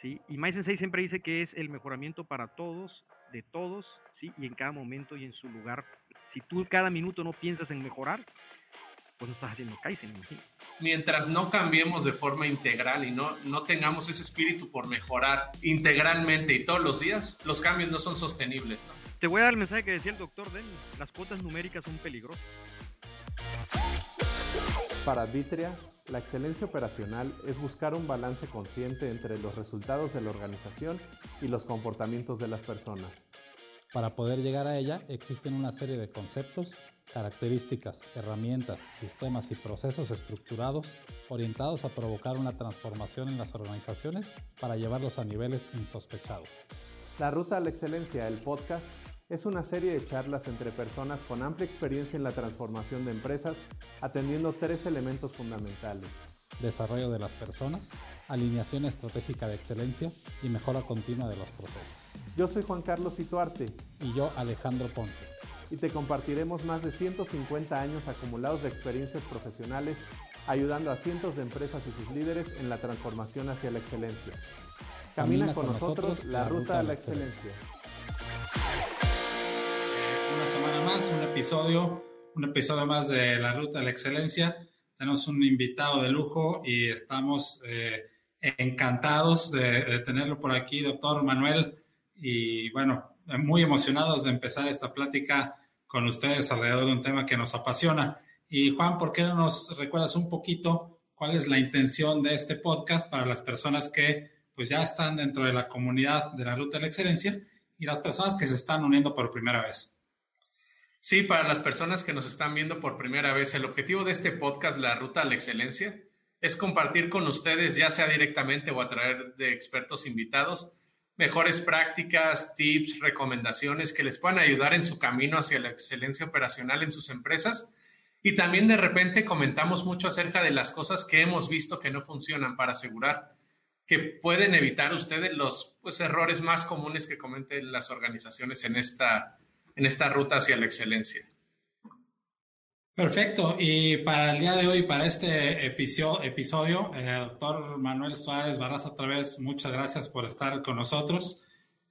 ¿sí? Y Mai Sensei siempre dice que es el mejoramiento para todos, de todos, ¿sí? Y en cada momento y en su lugar. Si tú cada minuto no piensas en mejorar, pues no estás haciendo Kaizen, imagino. Mientras no cambiemos de forma integral y no, no tengamos ese espíritu por mejorar integralmente y todos los días, los cambios no son sostenibles. Te voy a dar el mensaje que decía el doctor Denny. Las cuotas numéricas son peligrosas. Para Vitria, la excelencia operacional es buscar un balance consciente entre los resultados de la organización y los comportamientos de las personas. Para poder llegar a ella existen una serie de conceptos, características, herramientas, sistemas y procesos estructurados orientados a provocar una transformación en las organizaciones para llevarlos a niveles insospechados. La Ruta a la Excelencia, el podcast, es una serie de charlas entre personas con amplia experiencia en la transformación de empresas, atendiendo tres elementos fundamentales. Desarrollo de las personas, alineación estratégica de excelencia y mejora continua de los procesos. Yo soy Juan Carlos Ituarte. Y yo Alejandro Ponce. Y te compartiremos más de 150 años acumulados de experiencias profesionales, ayudando a cientos de empresas y sus líderes en la transformación hacia la excelencia. Camina, con, nosotros, la ruta a la excelencia. Una semana más, un episodio, un episodio más de la ruta a la excelencia. Tenemos un invitado de lujo y estamos eh, encantados de, de tenerlo por aquí, doctor Manuel y bueno, muy emocionados de empezar esta plática con ustedes alrededor de un tema que nos apasiona. Y Juan, ¿por qué no nos recuerdas un poquito cuál es la intención de este podcast para las personas que pues ya están dentro de la comunidad de la Ruta de la Excelencia y las personas que se están uniendo por primera vez? Sí, para las personas que nos están viendo por primera vez, el objetivo de este podcast, La Ruta a la Excelencia, es compartir con ustedes, ya sea directamente o a través de expertos invitados, mejores prácticas, tips, recomendaciones que les puedan ayudar en su camino hacia la excelencia operacional en sus empresas. Y también de repente comentamos mucho acerca de las cosas que hemos visto que no funcionan para asegurar que pueden evitar ustedes los pues, errores más comunes que cometen las organizaciones en esta, en esta ruta hacia la excelencia. Perfecto. Y para el día de hoy, para este episodio, episodio eh, doctor Manuel Suárez Barras, otra vez, muchas gracias por estar con nosotros.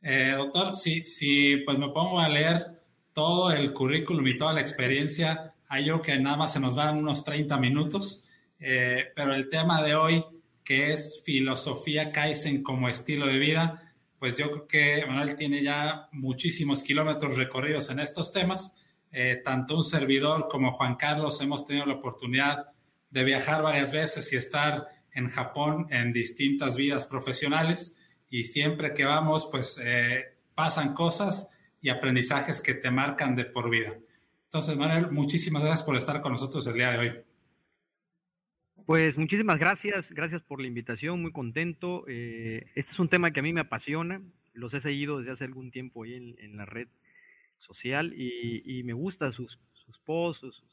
Eh, doctor, si, si pues me pongo a leer todo el currículum y toda la experiencia, hay yo que nada más se nos van unos 30 minutos, eh, pero el tema de hoy, que es filosofía Kaizen como estilo de vida, pues yo creo que Manuel tiene ya muchísimos kilómetros recorridos en estos temas eh, tanto un servidor como Juan Carlos hemos tenido la oportunidad de viajar varias veces y estar en Japón en distintas vidas profesionales y siempre que vamos pues eh, pasan cosas y aprendizajes que te marcan de por vida. Entonces, Manuel, muchísimas gracias por estar con nosotros el día de hoy. Pues muchísimas gracias, gracias por la invitación, muy contento. Eh, este es un tema que a mí me apasiona, los he seguido desde hace algún tiempo ahí en, en la red social y, me gusta sus, sus posts,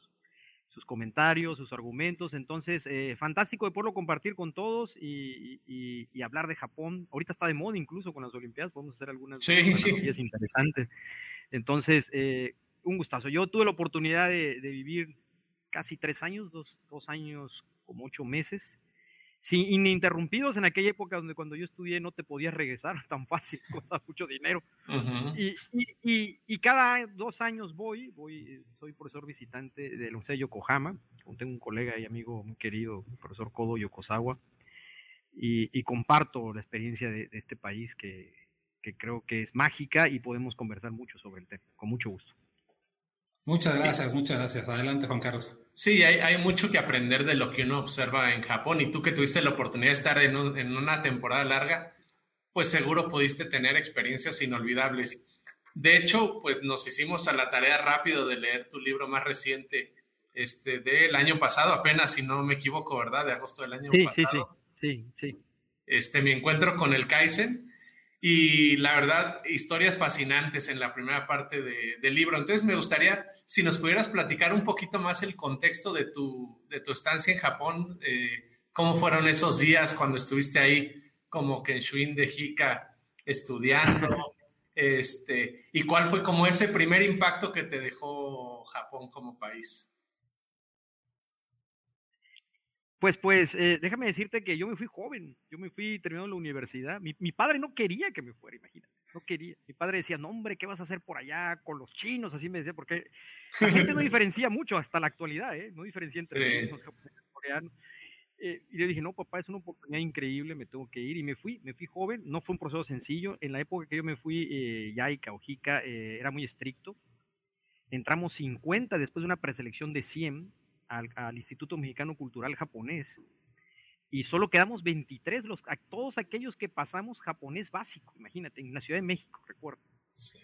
sus, comentarios, sus argumentos. Entonces, eh, fantástico de poderlo compartir con todos y, hablar de Japón. Ahorita está de moda incluso con las Olimpiadas, podemos hacer algunas sí. interesantes. Entonces, eh, un gustazo. Yo tuve la oportunidad de, vivir casi tres años, dos, dos años como ocho meses sin ininterrumpidos en aquella época donde cuando yo estudié no te podías regresar tan fácil, costaba mucho dinero. y, y, y, cada dos años voy, voy, soy profesor visitante de la Universidad de Yokohama, tengo un colega y amigo muy querido, el profesor Kodo Yokosawa, y, comparto la experiencia de, de este país que, que creo que es mágica y podemos conversar mucho sobre el tema, con mucho gusto. Muchas gracias, muchas gracias. Adelante, Juan Carlos. Sí, hay, mucho que aprender de lo que uno observa en Japón y tú que tuviste la oportunidad de estar en, una temporada larga, pues seguro pudiste tener experiencias inolvidables. De hecho, pues nos hicimos a la tarea rápido de leer tu libro más reciente este, del año pasado, apenas si no me equivoco, ¿verdad? De agosto del año pasado. Sí, sí, sí, sí. Este, mi encuentro con el Kaizen y la verdad, historias fascinantes en la primera parte del libro. Entonces me gustaría, si nos pudieras platicar un poquito más el contexto de tu, de tu estancia en Japón, eh, cómo fueron esos días cuando estuviste ahí como Kenshuin de Hika estudiando, este, y cuál fue como ese primer impacto que te dejó Japón como país. Pues, pues, eh, déjame decirte que yo me fui joven, yo me fui terminando la universidad. Mi, mi, padre no quería que me fuera, imagínate, no quería. Mi padre decía, no, hombre, ¿qué vas a hacer por allá con los chinos? Así me decía, porque la gente no diferencia mucho hasta la actualidad, ¿eh? No diferencia entre los chinos, japoneses, coreanos. Eh, y le dije, no, papá, es una oportunidad increíble, me tengo que ir. Y me fui, me fui joven, no fue un proceso sencillo. En la época que yo me fui, eh, Yaica o Jica eh, era muy estricto. Entramos 50 después de una preselección de 100 al, al, Instituto Mexicano Cultural Japonés. Y solo quedamos 23, los, a todos aquellos que pasamos japonés básico, imagínate, en la Ciudad de México, recuerdo. Sí.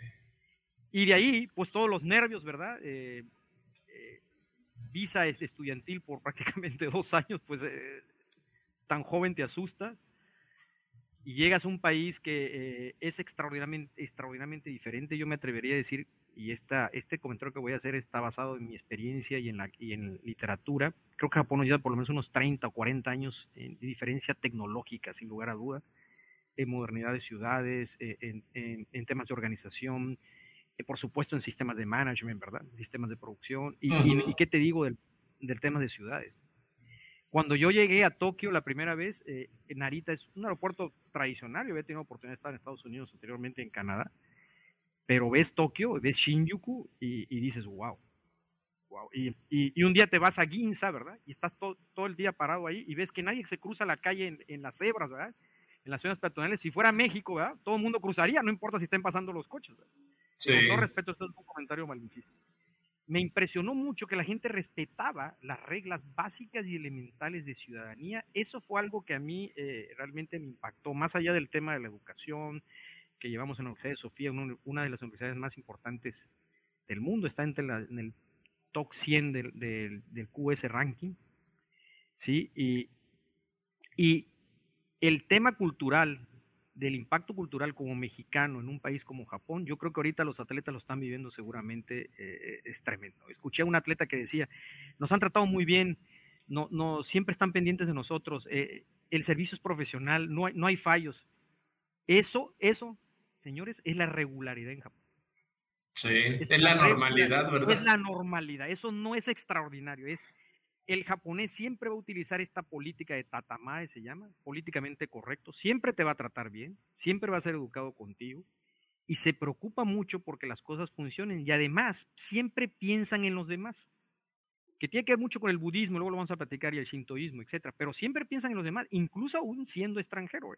Y de ahí, pues todos los nervios, ¿verdad? Eh, eh, visa estudiantil por prácticamente dos años, pues eh, tan joven te asusta. Y llegas a un país que es extraordinariamente, extraordinariamente diferente. Yo me atrevería a decir y esta, este comentario que voy a hacer está basado en mi experiencia y en, la, y en literatura. Creo que Japón nos lleva por lo menos unos 30 o 40 años de diferencia tecnológica, sin lugar a duda, en modernidad de ciudades, eh, en, en, en temas de organización, eh, por supuesto en sistemas de management, ¿verdad? Sistemas de producción. ¿Y, uh -huh. y, y qué te digo del, del, tema de ciudades? Cuando yo llegué a Tokio la primera vez, eh, Narita es un aeropuerto tradicional, yo había tenido oportunidad de estar en Estados Unidos anteriormente en Canadá, pero ves Tokio, ves Shinjuku y, y dices, wow. wow. Y, y, y, un día te vas a Ginza, ¿verdad? Y estás to, todo el día parado ahí y ves que nadie se cruza la calle en, en, las cebras, ¿verdad? En las zonas peatonales. Si fuera México, ¿verdad? Todo el mundo cruzaría, no importa si estén pasando los coches. ¿verdad? Sí. Con todo respeto, esto es un comentario malinchista. Me impresionó mucho que la gente respetaba las reglas básicas y elementales de ciudadanía. Eso fue algo que a mí eh, realmente me impactó, más allá del tema de la educación, que llevamos en la Universidad de Sofía, una de las universidades más importantes del mundo, está entre la, en el top 100 del, del, del, QS ranking, ¿sí? Y, y el tema cultural, del impacto cultural como mexicano en un país como Japón, yo creo que ahorita los atletas lo están viviendo seguramente, eh, es tremendo. Escuché a un atleta que decía, nos han tratado muy bien, no, no, siempre están pendientes de nosotros, eh, el servicio es profesional, no hay, no hay fallos. Eso, eso señores, es la regularidad en Japón. Sí, es, es la, la normalidad, ¿verdad? Es la normalidad, eso no es extraordinario, es el japonés siempre va a utilizar esta política de tatamae, se llama, políticamente correcto, siempre te va a tratar bien, siempre va a ser educado contigo y se preocupa mucho porque las cosas funcionen y además siempre piensan en los demás, que tiene que ver mucho con el budismo, luego lo vamos a platicar y el shintoísmo, etcétera, pero siempre piensan en los demás, incluso aún siendo extranjero.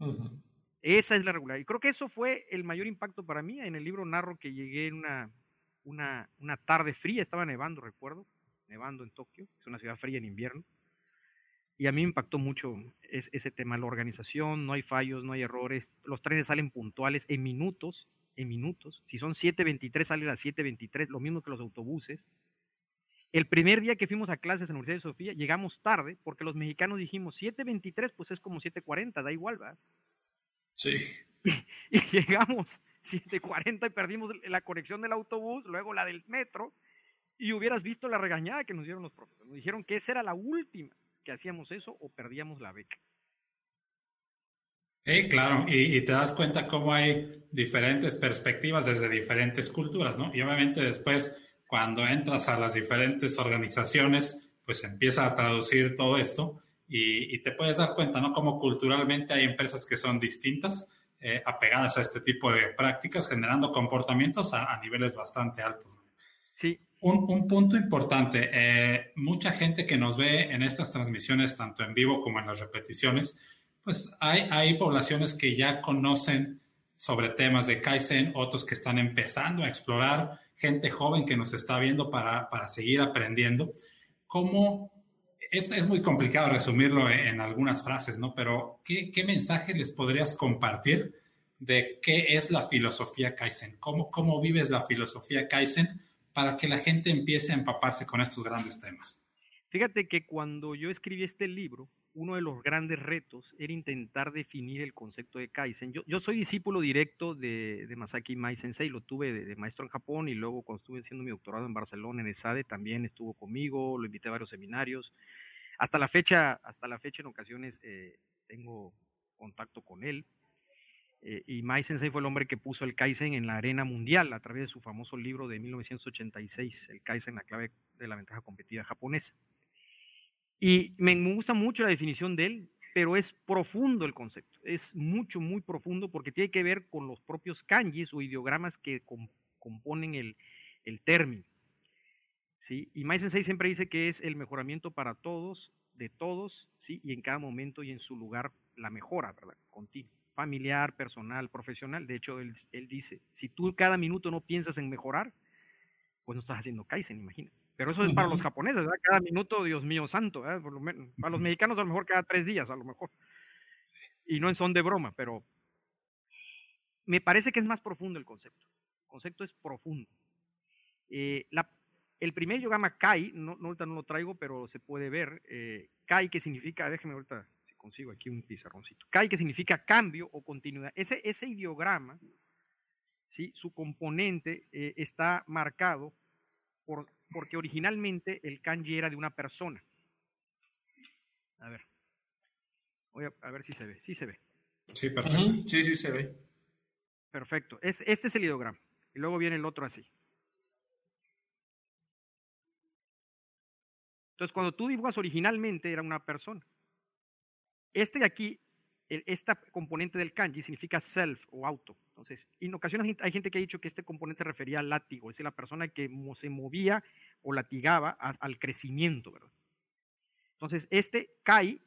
Uh -huh. Esa es la regularidad. Y creo que eso fue el mayor impacto para mí. En el libro narro que llegué en una, una, una tarde fría, estaba nevando, recuerdo, nevando en Tokio, es una ciudad fría en invierno. Y a mí me impactó mucho es, ese tema, la organización, no hay fallos, no hay errores, los trenes salen puntuales en minutos, en minutos. Si son 7.23, salen a las 7.23, lo mismo que los autobuses. El primer día que fuimos a clases en la Universidad de Sofía, llegamos tarde, porque los mexicanos dijimos 7.23, pues es como 7.40, da igual, ¿verdad? Sí. Y, y llegamos 7.40 y perdimos la conexión del autobús, luego la del metro, y hubieras visto la regañada que nos dieron los profesores. Nos dijeron que esa era la última que hacíamos eso o perdíamos la beca. Sí, claro, y, y, te das cuenta cómo hay diferentes perspectivas desde diferentes culturas, ¿no? Y obviamente después, cuando entras a las diferentes organizaciones, pues empieza a traducir todo esto y, y te puedes dar cuenta, ¿no? Cómo culturalmente hay empresas que son distintas, eh, apegadas a este tipo de prácticas, generando comportamientos a, a niveles bastante altos. Sí. Un, un punto importante, eh, mucha gente que nos ve en estas transmisiones, tanto en vivo como en las repeticiones, pues hay, hay poblaciones que ya conocen sobre temas de Kaizen, otros que están empezando a explorar, gente joven que nos está viendo para, para seguir aprendiendo. ¿Cómo? Es, es muy complicado resumirlo en, algunas frases, ¿no? Pero ¿qué, ¿qué mensaje les podrías compartir de qué es la filosofía Kaizen? ¿Cómo, cómo vives la filosofía Kaizen? para que la gente empiece a empaparse con estos grandes temas? Fíjate que cuando yo escribí este libro, uno de los grandes retos era intentar definir el concepto de Kaizen. Yo, soy discípulo directo de, Masaki Mai Sensei, lo tuve de, de, maestro en Japón y luego cuando estuve haciendo mi doctorado en Barcelona, en ESADE, también estuvo conmigo, lo invité a varios seminarios. Hasta la fecha, hasta la fecha en ocasiones eh, tengo contacto con él. Eh, y Mai Sensei fue el hombre que puso el Kaizen en la arena mundial a través de su famoso libro de 1986, El Kaizen, la clave de la ventaja competitiva japonesa. Y me gusta mucho la definición de él, pero es profundo el concepto, es mucho, muy profundo porque tiene que ver con los propios kanjis o ideogramas que componen el, el término. ¿sí? Y Mai Sensei siempre dice que es el mejoramiento para todos, de todos, ¿sí? y en cada momento y en su lugar la mejora, ¿verdad? Continua, familiar, personal, profesional. De hecho, él, él dice, si tú cada minuto no piensas en mejorar, pues no estás haciendo Kaizen, imagina. Pero eso es para los japoneses, ¿verdad? Cada minuto, Dios mío santo, Por lo menos. Para los mexicanos a lo mejor cada tres días, a lo mejor. Y no en son de broma, pero me parece que es más profundo el concepto. El concepto es profundo. Eh, la, el primer yogama Kai, no, no, ahorita no lo traigo, pero se puede ver. Eh, kai, que significa, déjeme ahorita si consigo aquí un pizarroncito. Kai, que significa cambio o continuidad. Ese, ese ideograma, ¿sí? su componente eh, está marcado por porque originalmente el kanji era de una persona. A ver. Voy a, ver si se ve. Sí se ve. Sí, perfecto. Sí, sí se ve. Perfecto. este es el ideograma. Y luego viene el otro así. Entonces, cuando tú dibujas originalmente era una persona. Este de aquí esta componente del kanji significa self o auto. Entonces, en ocasiones hay gente que ha dicho que este componente refería al látigo, es decir, la persona que se movía o latigaba al crecimiento, ¿verdad? Entonces, este kai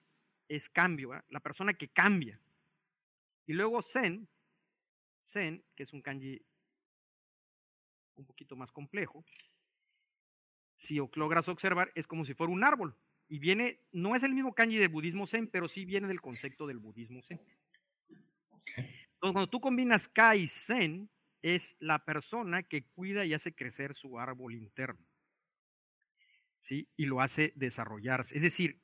es cambio, la persona que cambia. Y luego zen, zen, que es un kanji un poquito más complejo, si logras observar, es como si fuera un árbol y viene, no es el mismo kanji del budismo zen, pero sí viene del concepto del budismo zen. Entonces, cuando tú combinas kai y zen, es la persona que cuida y hace crecer su árbol interno. ¿Sí? Y lo hace desarrollarse. Es decir,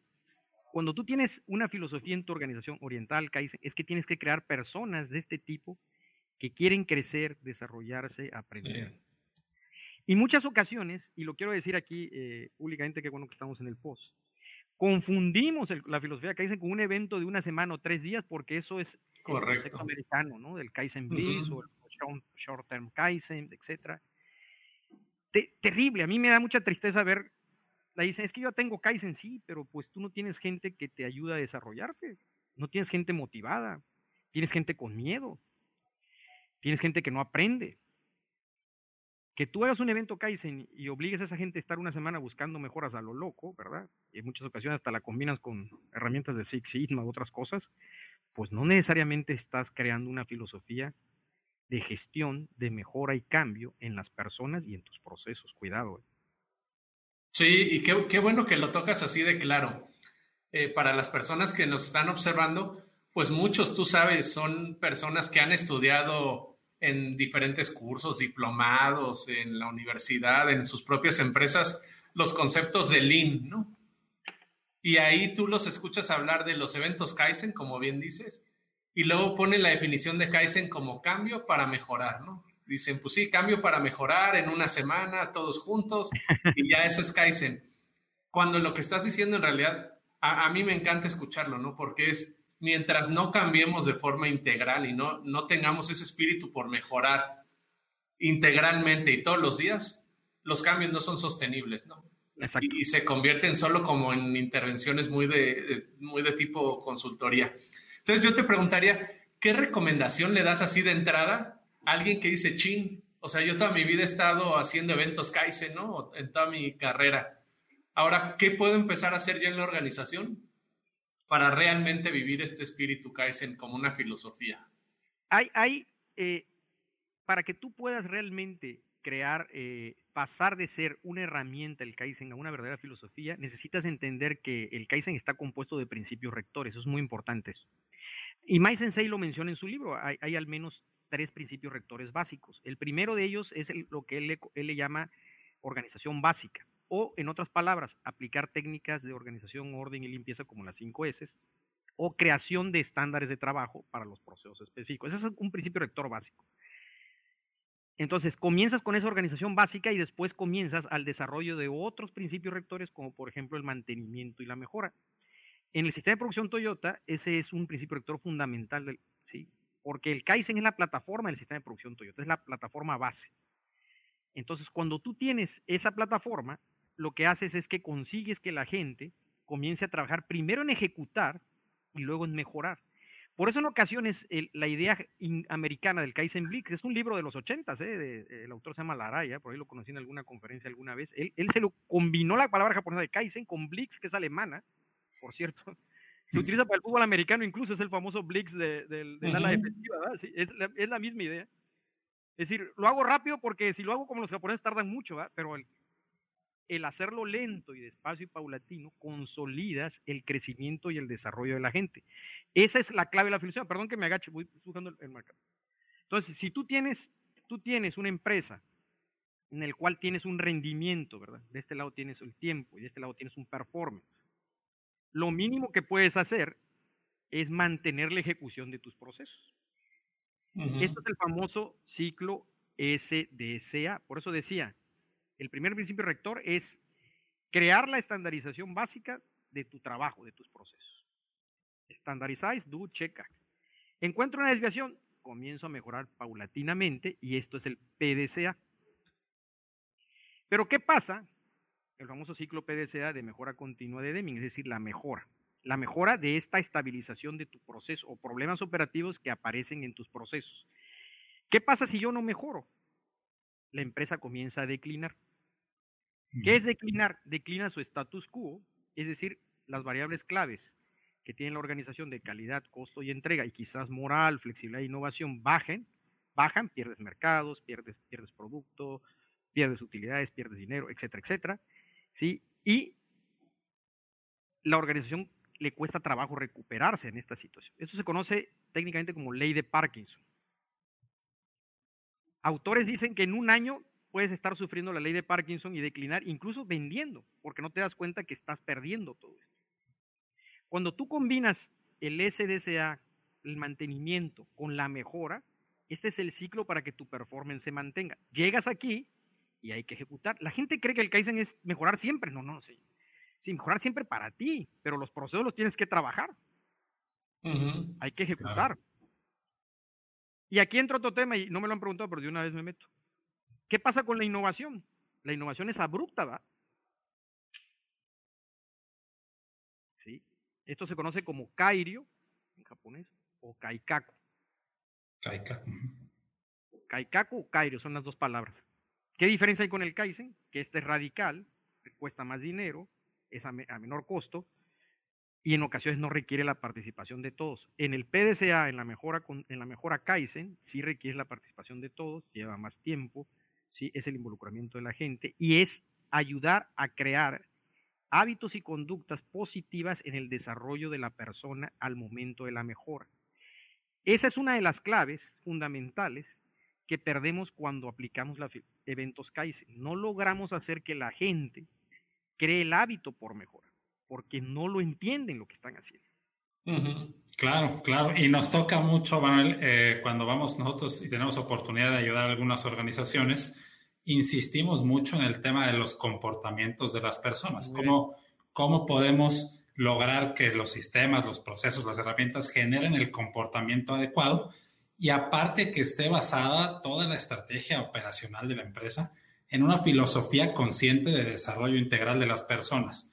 cuando tú tienes una filosofía en tu organización oriental, Kaizen, es que tienes que crear personas de este tipo que quieren crecer, desarrollarse, aprender. Y muchas ocasiones, y lo quiero decir aquí eh, públicamente, que bueno que estamos en el post, confundimos la filosofía de Kaizen con un evento de una semana o tres días, porque eso es el concepto americano, ¿no? Del Kaizen Bliss o el Short Term Kaizen, etc. terrible, a mí me da mucha tristeza ver, la dicen, es que yo tengo Kaizen, sí, pero pues tú no tienes gente que te ayuda a desarrollarte, no tienes gente motivada, tienes gente con miedo, tienes gente que no aprende que tú hagas un evento Kaizen y obligues a esa gente a estar una semana buscando mejoras a lo loco, ¿verdad? Y en muchas ocasiones hasta la combinas con herramientas de Six Sigma u otras cosas, pues no necesariamente estás creando una filosofía de gestión, de mejora y cambio en las personas y en tus procesos. Cuidado. ¿eh? Sí, y qué, bueno que lo tocas así de claro. Eh, para las personas que nos están observando, pues muchos, tú sabes, son personas que han estudiado en diferentes cursos, diplomados, en la universidad, en sus propias empresas, los conceptos de Lean, ¿no? Y ahí tú los escuchas hablar de los eventos Kaizen, como bien dices, y luego ponen la definición de Kaizen como cambio para mejorar, ¿no? Dicen, pues sí, cambio para mejorar en una semana, todos juntos, y ya eso es Kaizen. Cuando lo que estás diciendo en realidad, a, a mí me encanta escucharlo, ¿no? Porque es mientras no cambiemos de forma integral y no, no tengamos ese espíritu por mejorar integralmente y todos los días, los cambios no son sostenibles, ¿no? Y, se convierten solo como en intervenciones muy de, muy de tipo consultoría. Entonces yo te preguntaría, ¿qué recomendación le das así de entrada a alguien que dice, chin, o sea, yo toda mi vida he estado haciendo eventos Kaizen, ¿no? En toda mi carrera. Ahora, ¿qué puedo empezar a hacer ya en la organización? Para realmente vivir este espíritu Kaizen como una filosofía? Hay, hay eh, para que tú puedas realmente crear, eh, pasar de ser una herramienta el Kaizen a una verdadera filosofía, necesitas entender que el Kaizen está compuesto de principios rectores, eso es muy importante. Y Mai Sensei lo menciona en su libro, hay, al menos tres principios rectores básicos. El primero de ellos es lo que él él le llama organización básica o, en otras palabras, aplicar técnicas de organización, orden y limpieza como las 5 S, o creación de estándares de trabajo para los procesos específicos. Ese es un principio rector básico. Entonces, comienzas con esa organización básica y después comienzas al desarrollo de otros principios rectores, como por ejemplo el mantenimiento y la mejora. En el sistema de producción Toyota, ese es un principio rector fundamental, ¿sí? porque el Kaizen es la plataforma del sistema de producción Toyota, es la plataforma base. Entonces, cuando tú tienes esa plataforma, lo que haces es que consigues que la gente comience a trabajar primero en ejecutar y luego en mejorar. Por eso en ocasiones la idea americana del Kaizen Blitz es un libro de los ochentas, ¿eh? el autor se llama Laraya, por ahí lo conocí en alguna conferencia alguna vez. Él, se lo combinó la palabra japonesa de Kaizen con Blitz, que es alemana, por cierto. Se utiliza para el fútbol americano, incluso es el famoso Blitz de, del ala defensiva, es, la, misma idea. Es decir, lo hago rápido porque si lo hago como los japoneses tardan mucho, pero el, el hacerlo lento y despacio y paulatino, consolidas el crecimiento y el desarrollo de la gente. Esa es la clave de la filosofía. Perdón que me agache, voy buscando el, marcador. Entonces, si tú tienes, tú tienes una empresa en el cual tienes un rendimiento, ¿verdad? De este lado tienes el tiempo y de este lado tienes un performance. Lo mínimo que puedes hacer es mantener la ejecución de tus procesos. Esto es el famoso ciclo SDSA. Por eso decía, el primer principio rector es crear la estandarización básica de tu trabajo, de tus procesos. Standardize, do, check. Encuentro una desviación, comienzo a mejorar paulatinamente y esto es el PDCA. Pero ¿qué pasa? El famoso ciclo PDCA de mejora continua de Deming, es decir, la mejora. La mejora de esta estabilización de tu proceso o problemas operativos que aparecen en tus procesos. ¿Qué pasa si yo no mejoro? La empresa comienza a declinar. ¿Qué es declinar? Declina su status quo, es decir, las variables claves que tiene la organización de calidad, costo y entrega, y quizás moral, flexibilidad e innovación bajen, bajan, pierdes mercados, pierdes, pierdes producto, pierdes utilidades, pierdes dinero, etcétera, etcétera. ¿sí? Y la organización le cuesta trabajo recuperarse en esta situación. Esto se conoce técnicamente como ley de Parkinson. Autores dicen que en un año puedes estar sufriendo la ley de Parkinson y declinar, incluso vendiendo, porque no te das cuenta que estás perdiendo todo esto. Cuando tú combinas el SDSA, el mantenimiento, con la mejora, este es el ciclo para que tu performance se mantenga. Llegas aquí y hay que ejecutar. La gente cree que el Kaizen es mejorar siempre. No, no, sí. Sí, mejorar siempre para ti, pero los procesos los tienes que trabajar. Hay que ejecutar. Y aquí entra otro tema, y no me lo han preguntado, pero de una vez me meto. ¿Qué pasa con la innovación? La innovación es abrupta, ¿va? ¿Sí? Esto se conoce como kairio en japonés o kaikaku. Kaikaku. Kaikaku o kairio son las dos palabras. ¿Qué diferencia hay con el kaizen? Que este es radical, cuesta más dinero, es a, menor costo y en ocasiones no requiere la participación de todos. En el PDCA, en la mejora, en la mejora kaizen, sí requiere la participación de todos, lleva más tiempo, ¿sí? es el involucramiento de la gente y es ayudar a crear hábitos y conductas positivas en el desarrollo de la persona al momento de la mejora. Esa es una de las claves fundamentales que perdemos cuando aplicamos los eventos Kaizen. No logramos hacer que la gente cree el hábito por mejora, porque no lo entienden lo que están haciendo. Claro, claro. Y nos toca mucho, Manuel, eh, cuando vamos nosotros y tenemos oportunidad de ayudar a algunas organizaciones, insistimos mucho en el tema de los comportamientos de las personas. Cómo, cómo podemos lograr que los sistemas, los procesos, las herramientas generen el comportamiento adecuado y aparte que esté basada toda la estrategia operacional de la empresa en una filosofía consciente de desarrollo integral de las personas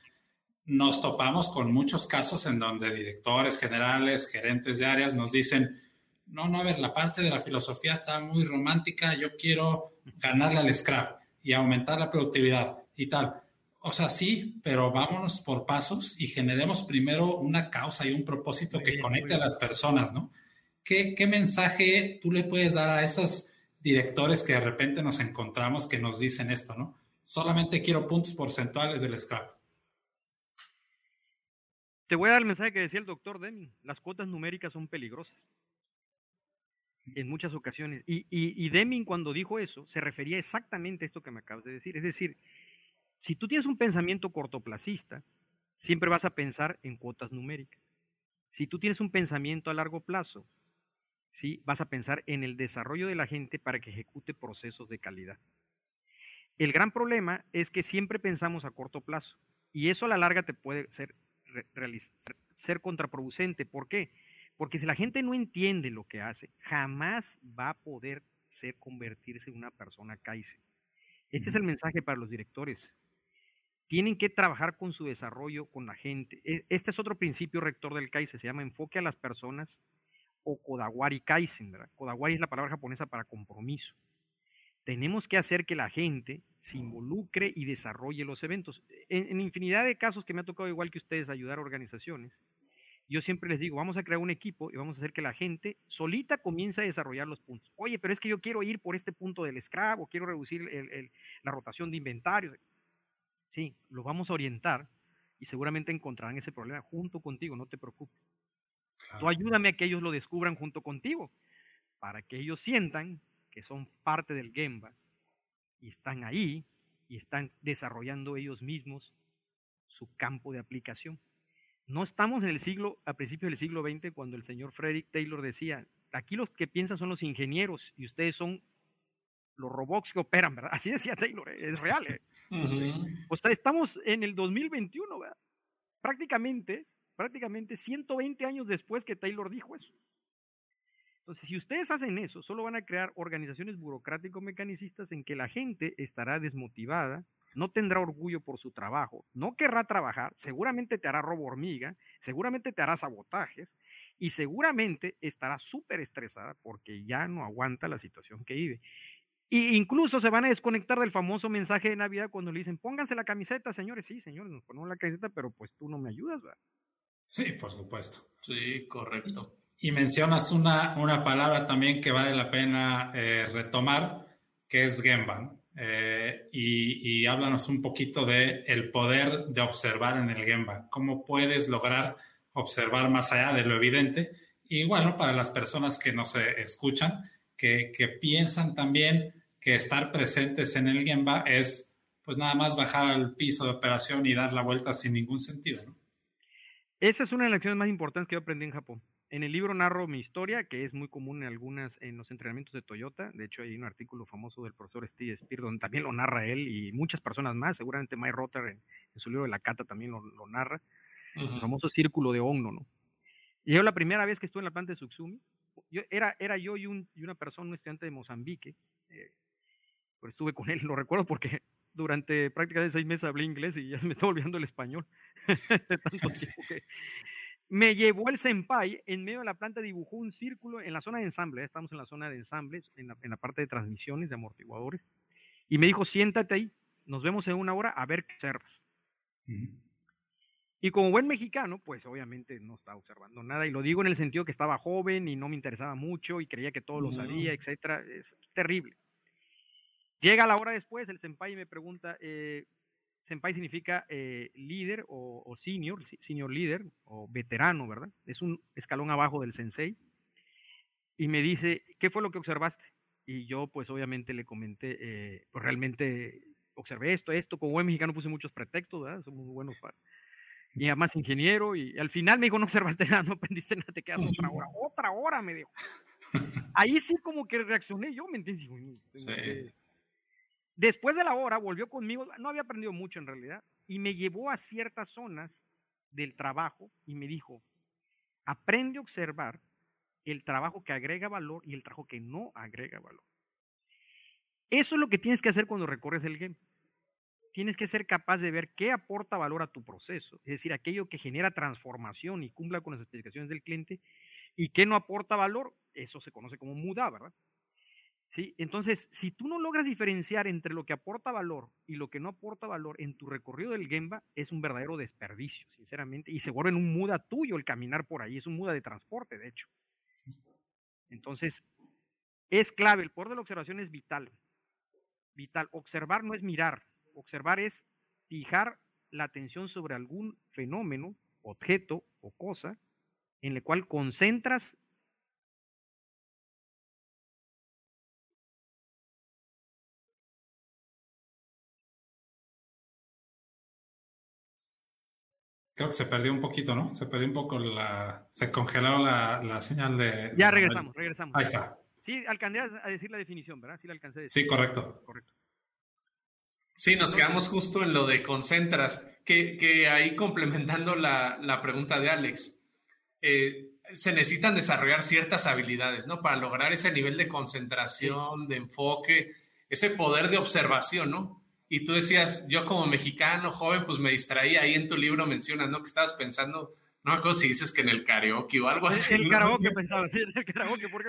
nos topamos con muchos casos en donde directores generales, gerentes de áreas nos dicen, no, no, a ver, la parte de la filosofía está muy romántica, yo quiero ganarle al scrap y aumentar la productividad y tal. O sea, sí, pero vámonos por pasos y generemos primero una causa y un propósito que conecte a las personas, ¿no? ¿Qué, ¿Qué mensaje tú le puedes dar a esos directores que de repente nos encontramos que nos dicen esto, ¿no? Solamente quiero puntos porcentuales del scrap. Te voy a dar el mensaje que decía el doctor Deming. Las cuotas numéricas son peligrosas. En muchas ocasiones. Y, Deming cuando dijo eso se refería exactamente a esto que me acabas de decir. Es decir, si tú tienes un pensamiento cortoplacista, siempre vas a pensar en cuotas numéricas. Si tú tienes un pensamiento a largo plazo, ¿sí? vas a pensar en el desarrollo de la gente para que ejecute procesos de calidad. El gran problema es que siempre pensamos a corto plazo y eso a la larga te puede ser ser contraproducente. ¿Por qué? Porque si la gente no entiende lo que hace, jamás va a poder ser convertirse en una persona Kaizen. Este es el mensaje para los directores. tienen que trabajar con su desarrollo con la gente. E, este es otro principio rector del Kaizen, se llama enfoque a las personas o Kodawari Kaizen, ¿verdad? Kodawari es la palabra japonesa para compromiso. Tenemos que hacer que la gente se involucre y desarrolle los eventos. En, en infinidad de casos que me ha tocado, igual que ustedes, ayudar a organizaciones, yo siempre les digo, vamos a crear un equipo y vamos a hacer que la gente solita comience a desarrollar los puntos. Oye, pero es que yo quiero ir por este punto del scrap o quiero reducir la rotación de inventario. Sí, los vamos a orientar y seguramente encontrarán ese problema junto contigo, no te preocupes. Tú ayúdame a que ellos lo descubran junto contigo, para que ellos sientan que son parte del Gemba y están ahí y están desarrollando ellos mismos su campo de aplicación. No estamos en el siglo, a principios del siglo XX, cuando el señor Frederick Taylor decía, aquí los que piensan son los ingenieros y ustedes son los robots que operan, ¿verdad? Así decía Taylor, ¿eh? es real. ¿eh? O sea, estamos en el 2021, ¿verdad? Prácticamente, prácticamente 120 años después que Taylor dijo eso. Entonces, si ustedes hacen eso, solo van a crear organizaciones burocrático-mecanicistas en que la gente estará desmotivada, no tendrá orgullo por su trabajo, no querrá trabajar, seguramente te hará robo hormiga, seguramente te hará sabotajes y seguramente estará súper estresada porque ya no aguanta la situación que vive. E incluso se van a desconectar del famoso mensaje de Navidad cuando le dicen, pónganse la camiseta, señores. Sí, señores, nos ponemos la camiseta, pero pues tú no me ayudas, ¿verdad? Sí, por supuesto. Sí, correcto. Y, mencionas una, una palabra también que vale la pena eh, retomar, que es Gemba. Eh, y, háblanos un poquito de el poder de observar en el Gemba. ¿Cómo puedes lograr observar más allá de lo evidente? Y bueno, para las personas que nos escuchan, que, que piensan también que estar presentes en el Gemba es pues nada más bajar al piso de operación y dar la vuelta sin ningún sentido, ¿no? Esa es una de las lecciones más importantes que yo aprendí en Japón. En el libro narro mi historia, que es muy común en algunas, en los entrenamientos de Toyota. De hecho, hay un artículo famoso del profesor Steve Spear donde también lo narra él y muchas personas más. Seguramente Mike Rotter en, su libro de la cata también lo, narra. El famoso círculo de Ogno, ¿no? Y yo la primera vez que estuve en la planta de Suxumi, yo, era, era yo y, un, y una persona, un estudiante de Mozambique. Eh, pues estuve con él, lo recuerdo porque durante prácticamente seis meses hablé inglés y ya me está olvidando el español. Tanto tiempo que, me llevó el senpai, en medio de la planta dibujó un círculo en la zona de ensamble, estamos en la zona de ensambles, en la, parte de transmisiones, de amortiguadores, y me dijo, siéntate ahí, nos vemos en una hora a ver qué observas. Y como buen mexicano, pues obviamente no estaba observando nada, y lo digo en el sentido que estaba joven y no me interesaba mucho y creía que todo lo sabía, etcétera, es terrible. Llega la hora después, el senpai me pregunta, eh, Senpai significa eh, líder o, senior, senior líder o veterano, ¿verdad? Es un escalón abajo del sensei. Y me dice, ¿qué fue lo que observaste? Y yo, pues obviamente le comenté, eh, pues realmente observé esto, esto. Como buen mexicano puse muchos pretextos, ¿verdad? Somos muy buenos para. Y además ingeniero. Y, al final me dijo, no observaste nada, no aprendiste nada, te quedas otra hora. Otra hora, me dijo. Ahí sí como que reaccioné yo, ¿me entiendes? Sí. Después de la hora volvió conmigo, no había aprendido mucho en realidad, y me llevó a ciertas zonas del trabajo y me dijo, aprende a observar el trabajo que agrega valor y el trabajo que no agrega valor. Eso es lo que tienes que hacer cuando recorres el game. Tienes que ser capaz de ver qué aporta valor a tu proceso, es decir, aquello que genera transformación y cumpla con las especificaciones del cliente y qué no aporta valor, eso se conoce como muda, ¿verdad? ¿Sí? Entonces, si tú no logras diferenciar entre lo que aporta valor y lo que no aporta valor en tu recorrido del Gemba, es un verdadero desperdicio, sinceramente, y se vuelve en un muda tuyo el caminar por ahí, es un muda de transporte, de hecho. Entonces, es clave, el poder de la observación es vital, vital. Observar no es mirar, observar es fijar la atención sobre algún fenómeno, objeto o cosa en el cual concentras Creo que se perdió un poquito, ¿no? Se perdió un poco la. Se congeló la, la señal de. Ya regresamos, regresamos. Ahí está. Sí, alcancé a decir la definición, ¿verdad? Sí, la alcancé a decir. Sí, correcto. Correcto. Sí, nos quedamos justo en lo de concentras, que, que ahí complementando la, la pregunta de Alex, eh, se necesitan desarrollar ciertas habilidades, ¿no? Para lograr ese nivel de concentración, de enfoque, ese poder de observación, ¿no? Y tú decías, yo como mexicano joven, pues me distraía, ahí en tu libro mencionas, ¿no? Que estabas pensando, no me acuerdo si dices que en el karaoke o algo así. El, karaoke pensaba, sí, en el karaoke, porque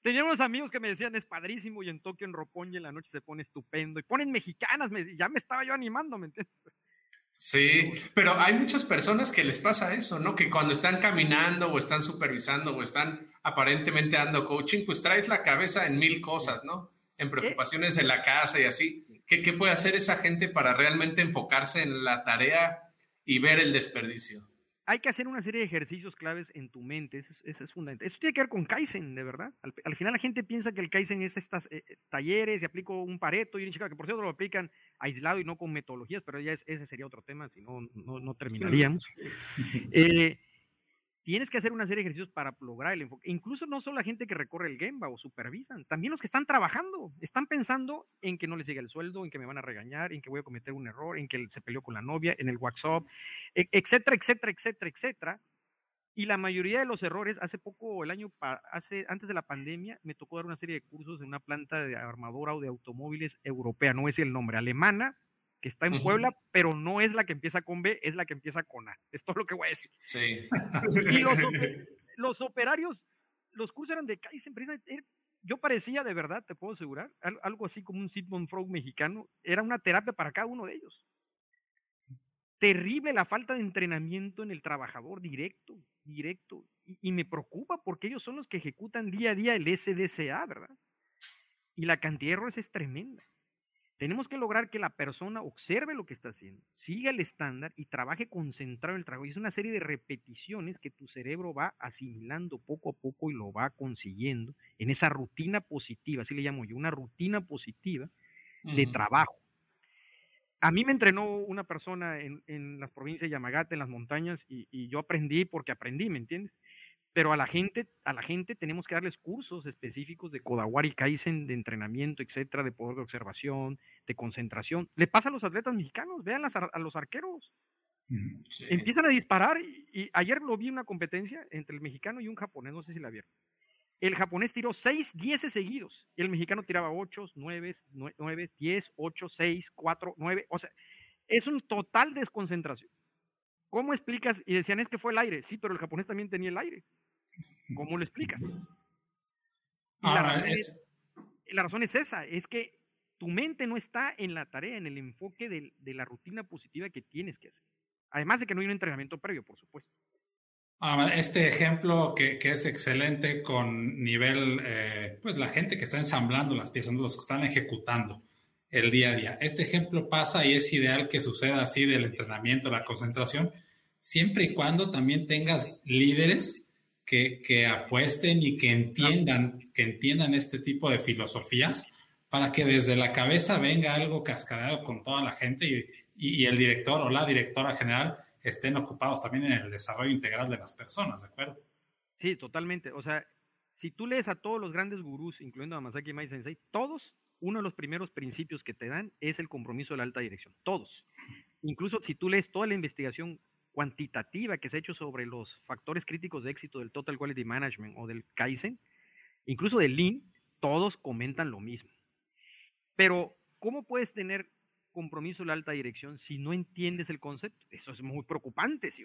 tenía unos amigos que me decían, es padrísimo, y en Tokio, en Roppongi, en la noche se pone estupendo, y ponen mexicanas, me, ya me estaba yo animando, ¿me entiendes? Sí, pero hay muchas personas que les pasa eso, ¿no? Que cuando están caminando o están supervisando o están aparentemente dando coaching, pues traes la cabeza en mil cosas, ¿no? En preocupaciones de la casa y así. ¿Qué, puede hacer esa gente para realmente enfocarse en la tarea y ver el desperdicio? Hay que hacer una serie de ejercicios claves en tu mente, eso, es fundamental. Esto tiene que ver con Kaizen, de verdad. Al, final la gente piensa que el Kaizen es estos eh, eh, talleres y aplico un pareto y un chica que por cierto lo aplican aislado y no con metodologías, pero ya ese sería otro tema, si no, no, no terminaríamos. Eh, tienes que hacer una serie de ejercicios para lograr el enfoque. Incluso no solo la gente que recorre el Gemba o supervisan, también los que están trabajando, están pensando en que no les llega el sueldo, en que me van a regañar, en que voy a cometer un error, en que se peleó con la novia, en el WhatsApp, e, etcétera, etcétera, etcétera, etcétera. Y la mayoría de los errores, hace poco, el año, hace, antes de la pandemia, me tocó dar una serie de cursos en una planta de armadora o de automóviles europea, no es el nombre, alemana, que está en Puebla, pero no es la que empieza con B, es la que empieza con A. Es todo lo que voy a decir. Sí. Y los, operarios, los cursos eran de Kaizen, er, yo parecía de verdad, te puedo asegurar, algo así como un Sigmund Frog mexicano, era una terapia para cada uno de ellos. Terrible la falta de entrenamiento en el trabajador directo, directo. Y, y me preocupa porque ellos son los que ejecutan día a día el SDCA, ¿verdad? Y la cantidad de errores es tremenda. Tenemos que lograr que la persona observe lo que está haciendo, siga el estándar y trabaje concentrado en el trabajo. Y es una serie de repeticiones que tu cerebro va asimilando poco a poco y lo va consiguiendo en esa rutina positiva, así le llamo yo, una rutina positiva de trabajo. A mí me entrenó una persona en, las provincias de Yamagata, en las montañas, y, y yo aprendí porque aprendí, ¿me entiendes? Pero a la gente, a la gente tenemos que darles cursos específicos de Kodawari Kaizen, de entrenamiento, etcétera, de poder de observación, de concentración. Le pasa a los atletas mexicanos, vean a los arqueros. Empiezan a disparar y, ayer lo vi en una competencia entre el mexicano y un japonés, no sé si la vieron. El japonés tiró 6, 10 seguidos y el mexicano tiraba 8, 9, 9, 10, 8, 6, 4, 9. O sea, es un total desconcentración. ¿Cómo explicas? Y decían, es que fue el aire. Sí, pero el japonés también tenía el aire. ¿Cómo lo explicas? la, razón es, la, razón es, esa, es que tu mente no está en la tarea, en el enfoque de, de la rutina positiva que tienes que hacer. Además de que no hay un entrenamiento previo, por supuesto. Este ejemplo que, que, es excelente con nivel, eh, pues la gente que está ensamblando las piezas, los que están ejecutando el día a día. Este ejemplo pasa y es ideal que suceda así del entrenamiento, la concentración, siempre y cuando también tengas líderes que, apuesten y que entiendan, que entiendan este tipo de filosofías para que desde la cabeza venga algo cascadeado con toda la gente y, y, el director o la directora general estén ocupados también en el desarrollo integral de las personas, ¿de acuerdo? Sí, totalmente. O sea, si tú lees a todos los grandes gurús, incluyendo a Masaki Mai Sensei, todos, uno de los primeros principios que te dan es el compromiso de la alta dirección. Todos. Incluso si tú lees toda la investigación cuantitativa que se ha hecho sobre los factores críticos de éxito del Total Quality Management o del Kaizen, incluso del Lean, todos comentan lo mismo. Pero, ¿cómo puedes tener compromiso en la alta dirección si no entiendes el concepto? Eso es muy preocupante, ¿sí?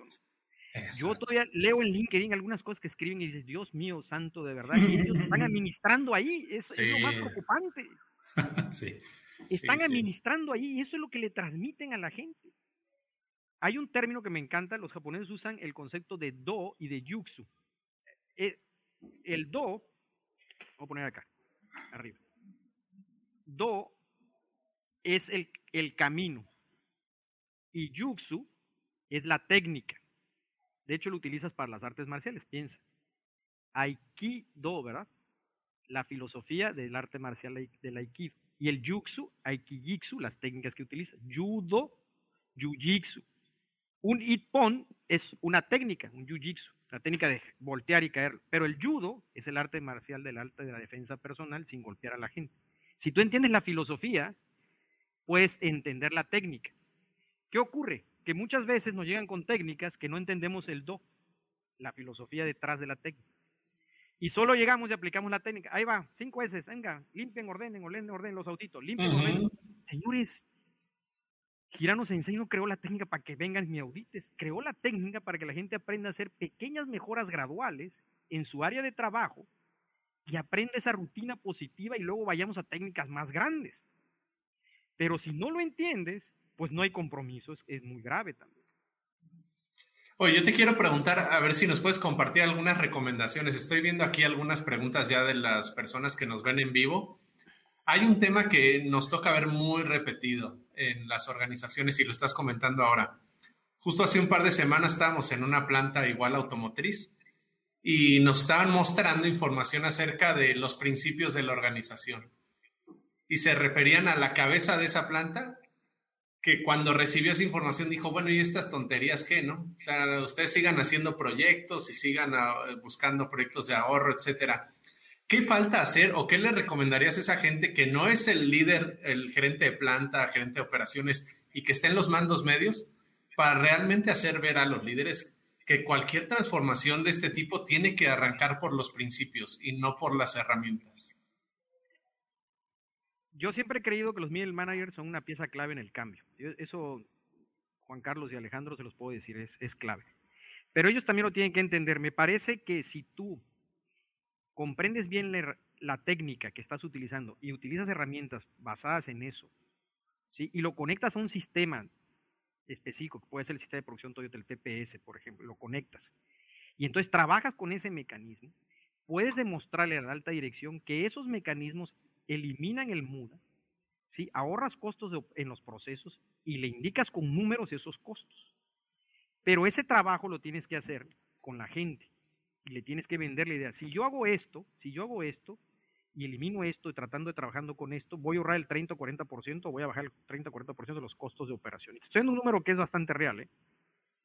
Yo todavía leo en LinkedIn algunas cosas que escriben y dices, Dios mío, santo, de verdad, y ellos están administrando ahí, es, lo más preocupante. sí. Están administrando ahí y eso es lo que le transmiten a la gente. Hay un término que me encanta, los japoneses usan el concepto de do y de yuxu. Eh, el do, voy a poner acá, arriba. Do es el, el camino y yuxu es la técnica. De hecho, lo utilizas para las artes marciales, piensa. Aikido, ¿verdad? La filosofía del arte marcial del Aikido. Y el Yuxu, Aikijitsu, las técnicas que utiliza. Judo, Jujitsu. Un Ippon es una técnica, un jiu-jitsu, la técnica de voltear y caer, pero el judo es el arte marcial del arte de la defensa personal sin golpear a la gente. Si tú entiendes la filosofía, puedes entender la técnica. ¿Qué ocurre? Que muchas veces nos llegan con técnicas que no entendemos el do, la filosofía detrás de la técnica. Y solo llegamos y aplicamos la técnica. Ahí va, cinco veces, venga, limpien, ordenen, ordenen, ordenen los autitos, limpien, ordenen. Señores, Girano Sensei no creó la técnica para que vengan y audites, creó la técnica para que la gente aprenda a hacer pequeñas mejoras graduales en su área de trabajo y aprenda esa rutina positiva y luego vayamos a técnicas más grandes. Pero si no lo entiendes, pues no hay compromisos, es muy grave también. Oye, yo te quiero preguntar, a ver si nos puedes compartir algunas recomendaciones. Estoy viendo aquí algunas preguntas ya de las personas que nos ven en vivo. Hay un tema que nos toca ver muy repetido en las organizaciones y lo estás comentando ahora. Justo hace un par de semanas estábamos en una planta igual automotriz y nos estaban mostrando información acerca de los principios de la organización. Y se referían a la cabeza de esa planta que cuando recibió esa información dijo, bueno, ¿y estas tonterías qué, no? O sea, ustedes sigan haciendo proyectos y sigan ah, buscando proyectos de ahorro, etcétera. ¿Qué falta hacer o qué le recomendarías a esa gente que no es el líder, el gerente de planta, gerente de operaciones y que está en los mandos medios para realmente hacer ver a los líderes que cualquier transformación de este tipo tiene que arrancar por los principios y no por las herramientas? yo siempre he creído que los middle managers son una pieza clave en el cambio. Eso Juan Carlos y Alejandro se los puedo decir, es, es clave. Pero ellos también lo tienen que entender. Me parece que si tú comprendes bien la, técnica que estás utilizando y utilizas herramientas basadas en eso, y lo conectas a un sistema específico, que puede ser el sistema de producción Toyota, el TPS, por ejemplo, lo conectas, y entonces trabajas con ese mecanismo, puedes demostrarle a la alta dirección que esos mecanismos eliminan el MUDA, ¿sí? ahorras costos en los procesos y le indicas con números esos costos. Pero ese trabajo lo tienes que hacer con la gente y le tienes que vender la idea. Si yo hago esto, si yo hago esto y elimino esto y tratando de trabajando con esto, voy a ahorrar el 30 o 40%, voy a bajar el 30 o 40% de los costos de operación. Estoy en un número que es bastante real, ¿eh?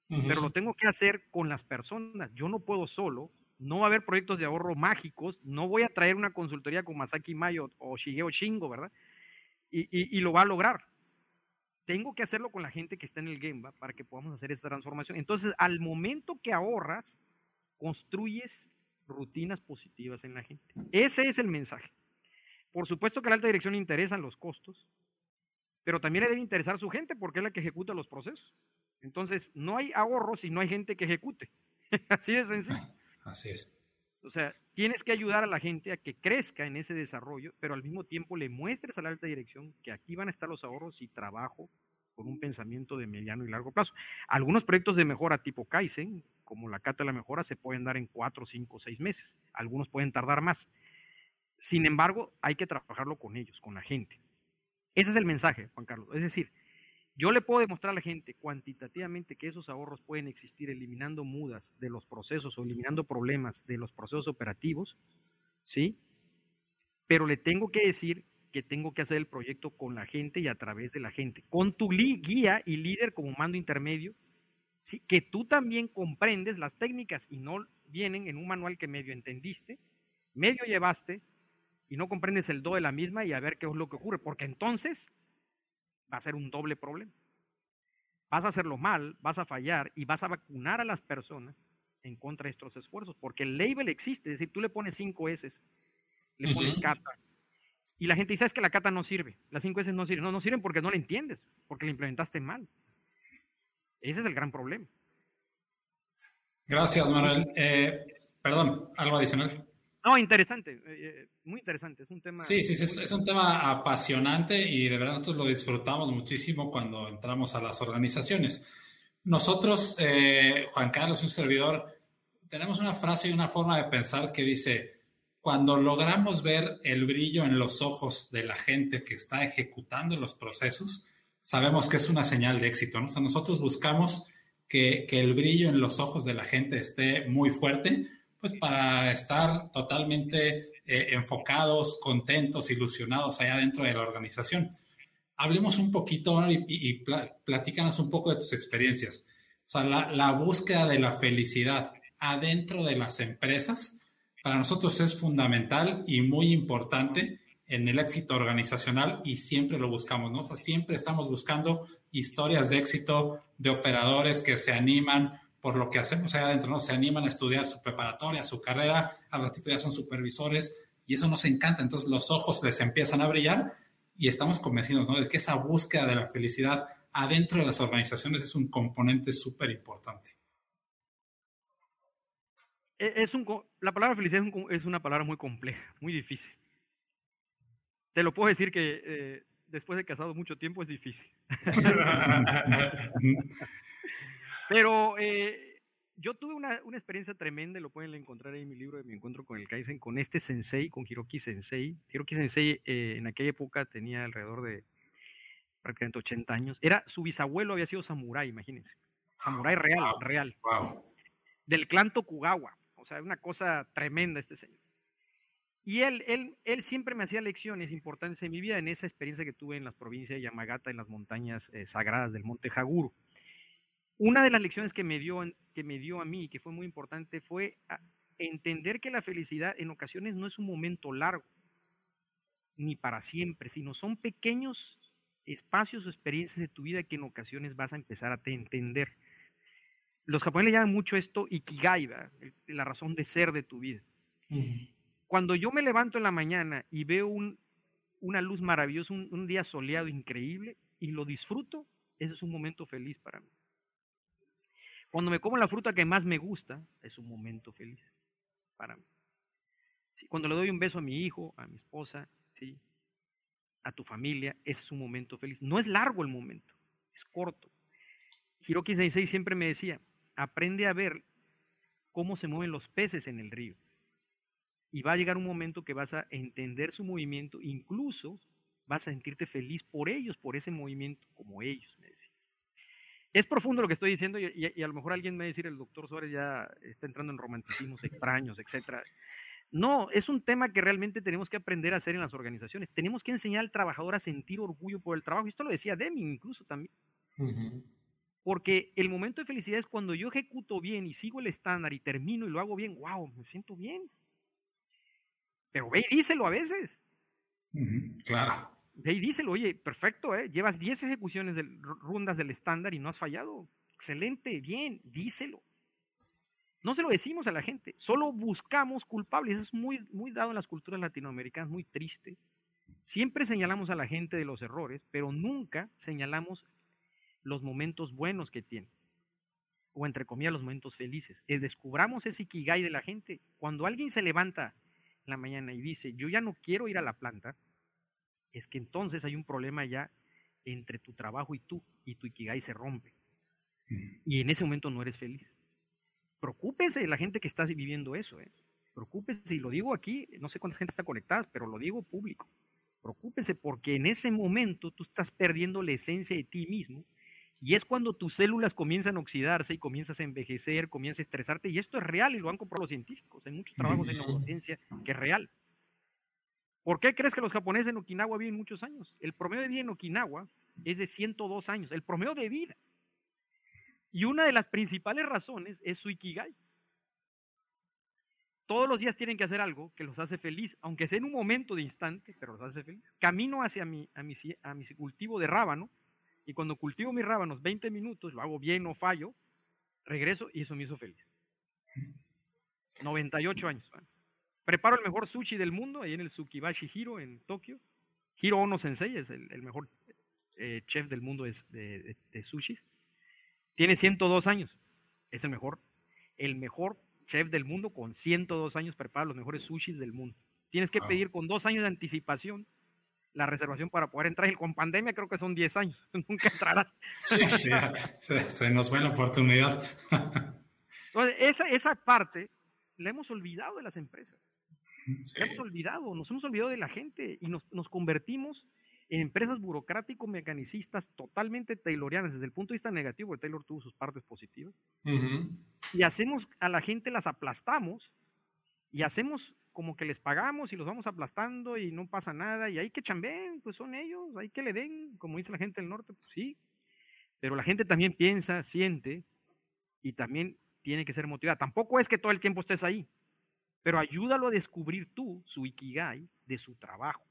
pero lo tengo que hacer con las personas. Yo no puedo solo no va a haber proyectos de ahorro mágicos, no voy a traer una consultoría con Masaki Mayo o Shigeo Shingo, ¿verdad? Y, lo va a lograr. Tengo que hacerlo con la gente que está en el Gemba para que podamos hacer esta transformación. Entonces, al momento que ahorras, construyes rutinas positivas en la gente. Ese es el mensaje. Por supuesto que a la alta dirección le interesan los costos, pero también le debe interesar su gente porque es la que ejecuta los procesos. Entonces, no hay ahorro si no hay gente que ejecute. Así de sencillo. Así es. O sea, tienes que ayudar a la gente a que crezca en ese desarrollo, pero al mismo tiempo le muestres a la alta dirección que aquí van a estar los ahorros y trabajo con un pensamiento de mediano y largo plazo. Algunos proyectos de mejora tipo Kaizen, como la Cata de la Mejora, se pueden dar en cuatro, cinco, seis meses. Algunos pueden tardar más. Sin embargo, hay que trabajarlo con ellos, con la gente. Ese es el mensaje, Juan Carlos. Es decir, yo le puedo demostrar a la gente cuantitativamente que esos ahorros pueden existir eliminando mudas de los procesos o eliminando problemas de los procesos operativos, ¿sí? Pero le tengo que decir que tengo que hacer el proyecto con la gente y a través de la gente, con tu guía y líder como mando intermedio, ¿sí? Que tú también comprendes las técnicas y no vienen en un manual que medio entendiste, medio llevaste y no comprendes el do de la misma y a ver qué es lo que ocurre, porque entonces va a ser un doble problema. Vas a hacerlo mal, vas a fallar y vas a vacunar a las personas en contra de estos esfuerzos, porque el label existe, es decir, tú le pones 5 S, le pones cata, y la gente dice, es que la cata no sirve, las 5 S no sirven, no, no sirven porque no la entiendes, porque la implementaste mal. Ese es el gran problema. Gracias, Manuel. Eh, perdón, algo adicional. No, interesante, eh, eh, muy interesante. Es un tema. Sí, sí, es, es, un tema apasionante y de verdad nosotros lo disfrutamos muchísimo cuando entramos a las organizaciones. Nosotros, eh, Juan Carlos, un servidor, tenemos una frase y una forma de pensar que dice: cuando logramos ver el brillo en los ojos de la gente que está ejecutando los procesos, sabemos que es una señal de éxito. ¿no? O sea, nosotros buscamos que, que el brillo en los ojos de la gente esté muy fuerte pues para estar totalmente eh, enfocados, contentos, ilusionados allá dentro de la organización. Hablemos un poquito y, y, platícanos un poco de tus experiencias. O sea, la, la búsqueda de la felicidad adentro de las empresas para nosotros es fundamental y muy importante en el éxito organizacional y siempre lo buscamos, ¿no? O sea, siempre estamos buscando historias de éxito de operadores que se animan por lo que hacemos allá adentro, ¿no? Se animan a estudiar su preparatoria, su carrera, al ratito ya son supervisores y eso nos encanta. Entonces los ojos les empiezan a brillar y estamos convencidos, ¿no? De que esa búsqueda de la felicidad adentro de las organizaciones es un componente súper importante. E, es un, la palabra felicidad es, una palabra muy compleja, muy difícil. Te lo puedo decir que eh, después de casado mucho tiempo es difícil. Pero eh, yo tuve una, una, experiencia tremenda, lo pueden encontrar ahí en mi libro de mi encuentro con el Kaizen, con este sensei, con Hiroki Sensei. Hiroki Sensei eh, en aquella época tenía alrededor de prácticamente 80 años. Era, su bisabuelo había sido samurái, imagínense. Samurái real, real. Del clan Tokugawa. O sea, una cosa tremenda este señor. Y él, él, él siempre me hacía lecciones importantes en mi vida, en esa experiencia que tuve en las provincias de Yamagata, en las montañas eh, sagradas del monte Haguru. Una de las lecciones que me, dio, que me dio a mí, que fue muy importante, fue entender que la felicidad en ocasiones no es un momento largo, ni para siempre, sino son pequeños espacios o experiencias de tu vida que en ocasiones vas a empezar a entender. Los japoneses llaman mucho esto ikigai, la razón de ser de tu vida. Cuando yo me levanto en la mañana y veo una luz maravillosa, un, día soleado increíble y lo disfruto, ese es un momento feliz para mí. Cuando me como la fruta que más me gusta, es un momento feliz para mí. cuando le doy un beso a mi hijo, a mi esposa, ¿sí? a tu familia, ese es un momento feliz. No es largo el momento, es corto. Hiroki Sensei siempre me decía, aprende a ver cómo se mueven los peces en el río. Y va a llegar un momento que vas a entender su movimiento, incluso vas a sentirte feliz por ellos, por ese movimiento, como ellos, me decía. Es profundo lo que estoy diciendo y, a lo mejor alguien me va a decir, el doctor Suárez ya está entrando en romanticismos extraños, etc. No, es un tema que realmente tenemos que aprender a hacer en las organizaciones. Tenemos que enseñar al trabajador a sentir orgullo por el trabajo. Esto lo decía Deming incluso también. Porque el momento de felicidad es cuando yo ejecuto bien y sigo el estándar y termino y lo hago bien, wow, me siento bien. Pero ve y díselo a veces. claro. Ve y díselo, oye, perfecto, ¿eh? llevas 10 ejecuciones de rondas del estándar y no has fallado. Excelente, bien, díselo. No se lo decimos a la gente, solo buscamos culpables. Eso es muy, muy dado en las culturas latinoamericanas, muy triste. Siempre señalamos a la gente de los errores, pero nunca señalamos los momentos buenos que tiene. O entre comillas, los momentos felices. Descubramos ese ikigai de la gente. Cuando alguien se levanta en la mañana y dice, yo ya no quiero ir a la planta, es que entonces hay un problema ya entre tu trabajo y tú, y tu ikigai se rompe. Y en ese momento no eres feliz. Preocúpese la gente que está viviendo eso. ¿eh? Preocúpese, y lo digo aquí, no sé cuánta gente está conectada, pero lo digo público. Preocúpese porque en ese momento tú estás perdiendo la esencia de ti mismo y es cuando tus células comienzan a oxidarse y comienzas a envejecer, comienzas a estresarte. Y esto es real y lo han comprobado los científicos. Hay muchos trabajos en neurociencia que es real. ¿Por qué crees que los japoneses en Okinawa viven muchos años? El promedio de vida en Okinawa es de 102 años, el promedio de vida. Y una de las principales razones es su ikigai. Todos los días tienen que hacer algo que los hace feliz, aunque sea en un momento de instante, pero los hace feliz. Camino hacia mi, a mi, a mi cultivo de rábano y cuando cultivo mis rábanos 20 minutos, lo hago bien o fallo, regreso y eso me hizo feliz. 98 años. Preparo el mejor sushi del mundo, ahí en el Tsukibashi Hiro, en Tokio. Hiro Ono Sensei es el, mejor eh, chef del mundo de, de, de, sushis. Tiene 102 años. Es el mejor, el mejor chef del mundo con 102 años prepara los mejores sushis del mundo. Tienes que pedir con dos años de anticipación la reservación para poder entrar. Y con pandemia creo que son 10 años. Nunca entrarás. Sí, sí, se, nos fue la oportunidad. Entonces, esa, esa parte la hemos olvidado de las empresas. La hemos olvidado, nos hemos olvidado de la gente y nos, nos convertimos en empresas burocrático-mecanicistas totalmente taylorianas desde el punto de vista negativo, porque Taylor tuvo sus partes positivas. Y hacemos a la gente, las aplastamos y hacemos como que les pagamos y los vamos aplastando y no pasa nada y hay que chambeen, pues son ellos, hay que le den, como dice la gente del norte, pues sí, pero la gente también piensa, siente y también tiene que ser motivada. Tampoco es que todo el tiempo estés ahí, pero ayúdalo a descubrir tú su ikigai de su trabajo.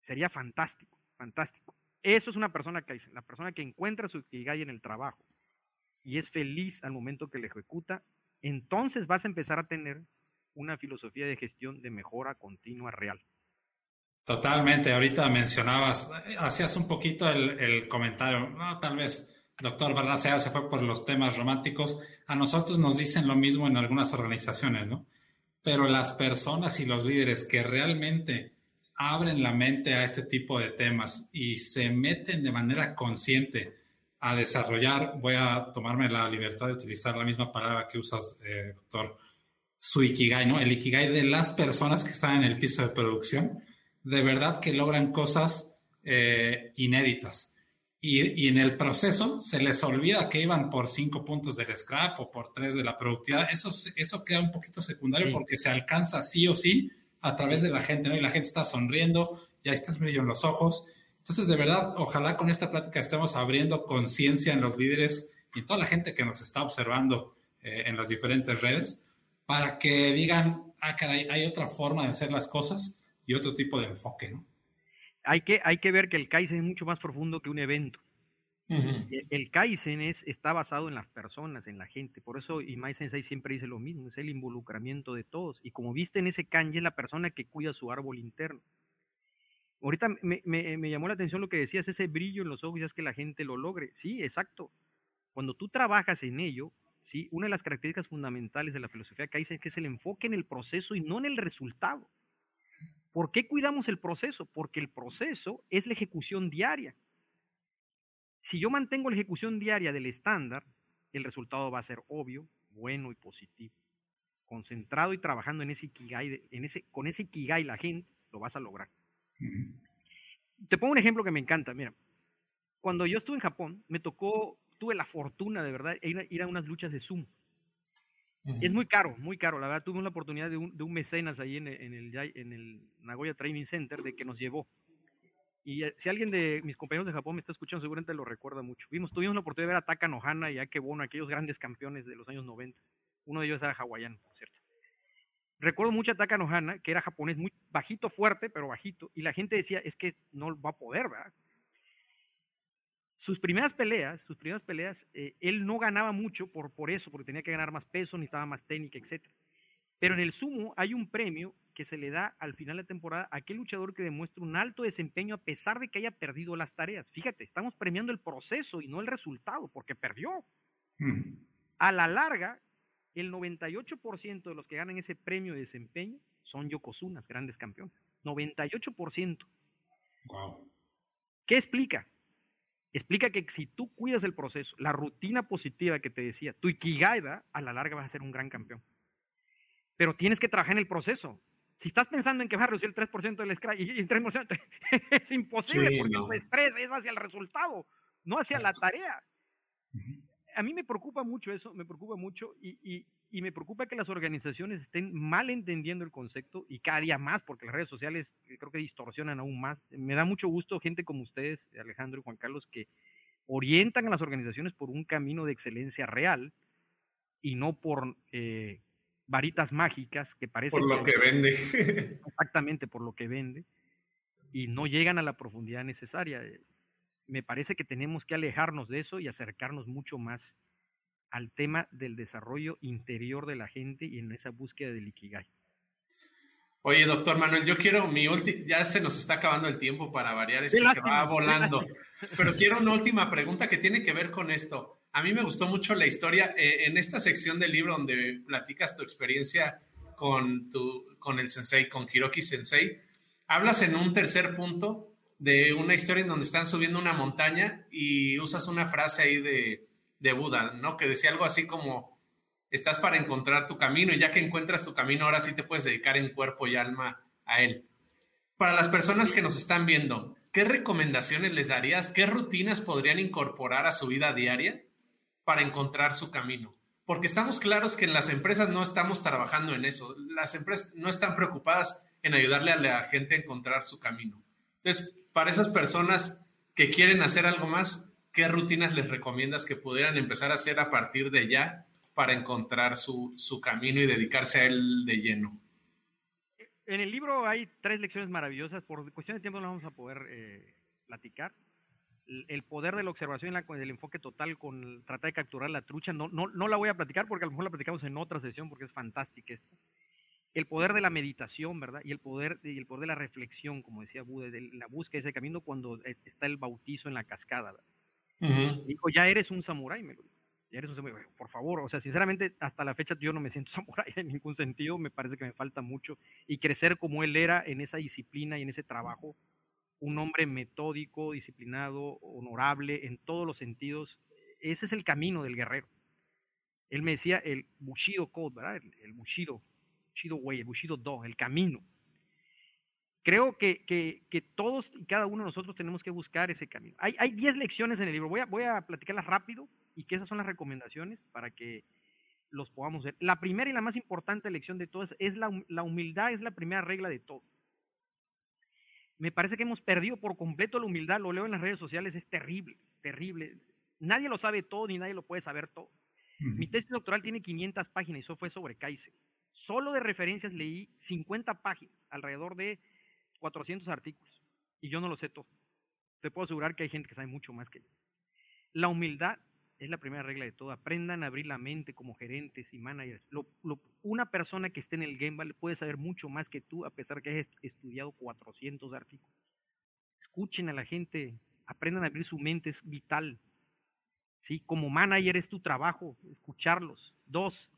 Sería fantástico, fantástico. Eso es una persona que la persona que encuentra su ikigai en el trabajo y es feliz al momento que le ejecuta, entonces vas a empezar a tener una filosofía de gestión de mejora continua real. Totalmente, ahorita mencionabas, hacías un poquito el, comentario, no, tal vez doctor Barracea se fue por los temas románticos, a nosotros nos dicen lo mismo en algunas organizaciones, ¿no? Pero las personas y los líderes que realmente abren la mente a este tipo de temas y se meten de manera consciente a desarrollar, voy a tomarme la libertad de utilizar la misma palabra que usas, eh, doctor, su ikigai, ¿no? El ikigai de las personas que están en el piso de producción de verdad que logran cosas eh, inéditas. Y, en el proceso se les olvida que iban por cinco puntos del scrap o por tres de la productividad. Eso, eso queda un poquito secundario porque se alcanza sí o sí a través de la gente, ¿no? Y la gente está sonriendo, ya está el brillo en los ojos. Entonces, de verdad, ojalá con esta plática estemos abriendo conciencia en los líderes y toda la gente que nos está observando eh, en las diferentes redes para que digan, ah, caray, hay otra forma de hacer las cosas y otro tipo de enfoque, ¿no? Hay que, hay que ver que el Kaizen es mucho más profundo que un evento. E, el Kaizen es, está basado en las personas, en la gente. Por eso Imai Sensei siempre dice lo mismo, es el involucramiento de todos. Y como viste en ese kanji, es la persona que cuida su árbol interno. Ahorita me, me, me, llamó la atención lo que decías, ese brillo en los ojos, ya es que la gente lo logre. Sí, exacto. Cuando tú trabajas en ello, sí, una de las características fundamentales de la filosofía Kaizen es que es el enfoque en el proceso y no en el resultado. ¿Por qué cuidamos el proceso? Porque el proceso es la ejecución diaria. Si yo mantengo la ejecución diaria del estándar, el resultado va a ser obvio, bueno y positivo. Concentrado y trabajando en ese ikigai, en ese, con ese ikigai la gente, lo vas a lograr. Te pongo un ejemplo que me encanta. Mira, cuando yo estuve en Japón, me tocó, tuve la fortuna de verdad, ir ir a unas luchas de sumo. Es muy caro, muy caro. La verdad, tuve la oportunidad de un, de un mecenas ahí en, en, el, en el Nagoya Training Center de que nos llevó. Y eh, si alguien de mis compañeros de Japón me está escuchando, seguramente lo recuerda mucho. Vimos, tuvimos la oportunidad de ver a Taka Nohana y a Akebono, aquellos grandes campeones de los años 90. Uno de ellos era hawaiano, por cierto. Recuerdo mucho a Taka Nohana, que era japonés muy bajito, fuerte, pero bajito. Y la gente decía, es que no va a poder, ¿verdad? Sus primeras peleas, sus primeras peleas, eh, él no ganaba mucho por, por eso, porque tenía que ganar más peso, necesitaba más técnica, etc. Pero en el sumo hay un premio que se le da al final de la temporada a aquel luchador que demuestra un alto desempeño a pesar de que haya perdido las tareas. Fíjate, estamos premiando el proceso y no el resultado, porque perdió. Mm. A la larga, el 98% de los que ganan ese premio de desempeño son yokozunas, grandes campeones. 98%. Wow. ¿Qué explica? Explica que si tú cuidas el proceso, la rutina positiva que te decía, tu ikigai, a la larga vas a ser un gran campeón. Pero tienes que trabajar en el proceso. Si estás pensando en que vas a reducir el 3% del scratch y, el 3%, es imposible porque el estrés es hacia el resultado, no hacia la tarea. A mí me preocupa mucho eso, me preocupa mucho y, y me preocupa que las organizaciones estén mal entendiendo el concepto y cada día más, porque las redes sociales eh, creo que distorsionan aún más. Me da mucho gusto gente como ustedes, Alejandro y Juan Carlos, que orientan a las organizaciones por un camino de excelencia real y no por eh, varitas mágicas que parecen... Por lo que, vende. Exactamente, por lo que vende. Y no llegan a la profundidad necesaria. Me parece que tenemos que alejarnos de eso y acercarnos mucho más al tema del desarrollo interior de la gente y en esa búsqueda del Ikigai. Oye, doctor Manuel, yo quiero mi última, ya se nos está acabando el tiempo para variar, es que se va volando, pero quiero una última pregunta que tiene que ver con esto. A mí me gustó mucho la historia eh, en esta sección del libro donde platicas tu experiencia con, tu, con el sensei, con Hiroki Sensei. Hablas en un tercer punto de una historia en donde están subiendo una montaña y usas una frase ahí de, de Buda, ¿no? Que decía algo así como, estás para encontrar tu camino y ya que encuentras tu camino, ahora sí te puedes dedicar en cuerpo y alma a él. Para las personas que nos están viendo, ¿qué recomendaciones les darías? ¿Qué rutinas podrían incorporar a su vida diaria para encontrar su camino? Porque estamos claros que en las empresas no estamos trabajando en eso. Las empresas no están preocupadas en ayudarle a la gente a encontrar su camino. Entonces, para esas personas que quieren hacer algo más, ¿qué rutinas les recomiendas que pudieran empezar a hacer a partir de ya para encontrar su, camino y dedicarse a él de lleno? En el libro hay tres lecciones maravillosas. Por cuestión de tiempo no vamos a poder eh, platicar. El poder de la observación y el enfoque total con tratar de capturar la trucha. No, no, no la voy a platicar porque a lo mejor la platicamos en otra sesión porque es fantástica esto. El poder de la meditación, ¿verdad? Y el poder, y el poder de la reflexión, como decía Buda, de la búsqueda de ese camino cuando está el bautizo en la cascada. ¿verdad? Dijo, ya eres un samurái, me lo dijo. Ya eres un samurái. Por favor, o sea, sinceramente, hasta la fecha yo no me siento samurái en ningún sentido, me parece que me falta mucho. Y crecer como él era en esa disciplina y en ese trabajo, un hombre metódico, disciplinado, honorable en todos los sentidos, ese es el camino del guerrero. Él me decía el Bushido Code, ¿verdad? El, el Bushido, Bushido Way, el Bushido Do, el camino. Creo que, que, que, todos y cada uno de nosotros tenemos que buscar ese camino. Hay 10 lecciones en el libro, voy a, voy a platicarlas rápido y que esas son las recomendaciones para que los podamos ver. La primera y la más importante lección de todas es la, la humildad, es la primera regla de todo. Me parece que hemos perdido por completo la humildad, lo leo en las redes sociales, es terrible, terrible. Nadie lo sabe todo ni nadie lo puede saber todo. Mi tesis doctoral tiene 500 páginas y eso fue sobre Kaizen. Solo de referencias leí 50 páginas, alrededor de 400 artículos, y yo no lo sé todo. Te puedo asegurar que hay gente que sabe mucho más que yo. La humildad es la primera regla de todo. Aprendan a abrir la mente como gerentes y managers. una persona que esté en el game puede saber mucho más que tú, a pesar que hayas estudiado 400 artículos. Escuchen a la gente, aprendan a abrir su mente, es vital. ¿sí? Como manager es tu trabajo, escucharlos. Dos,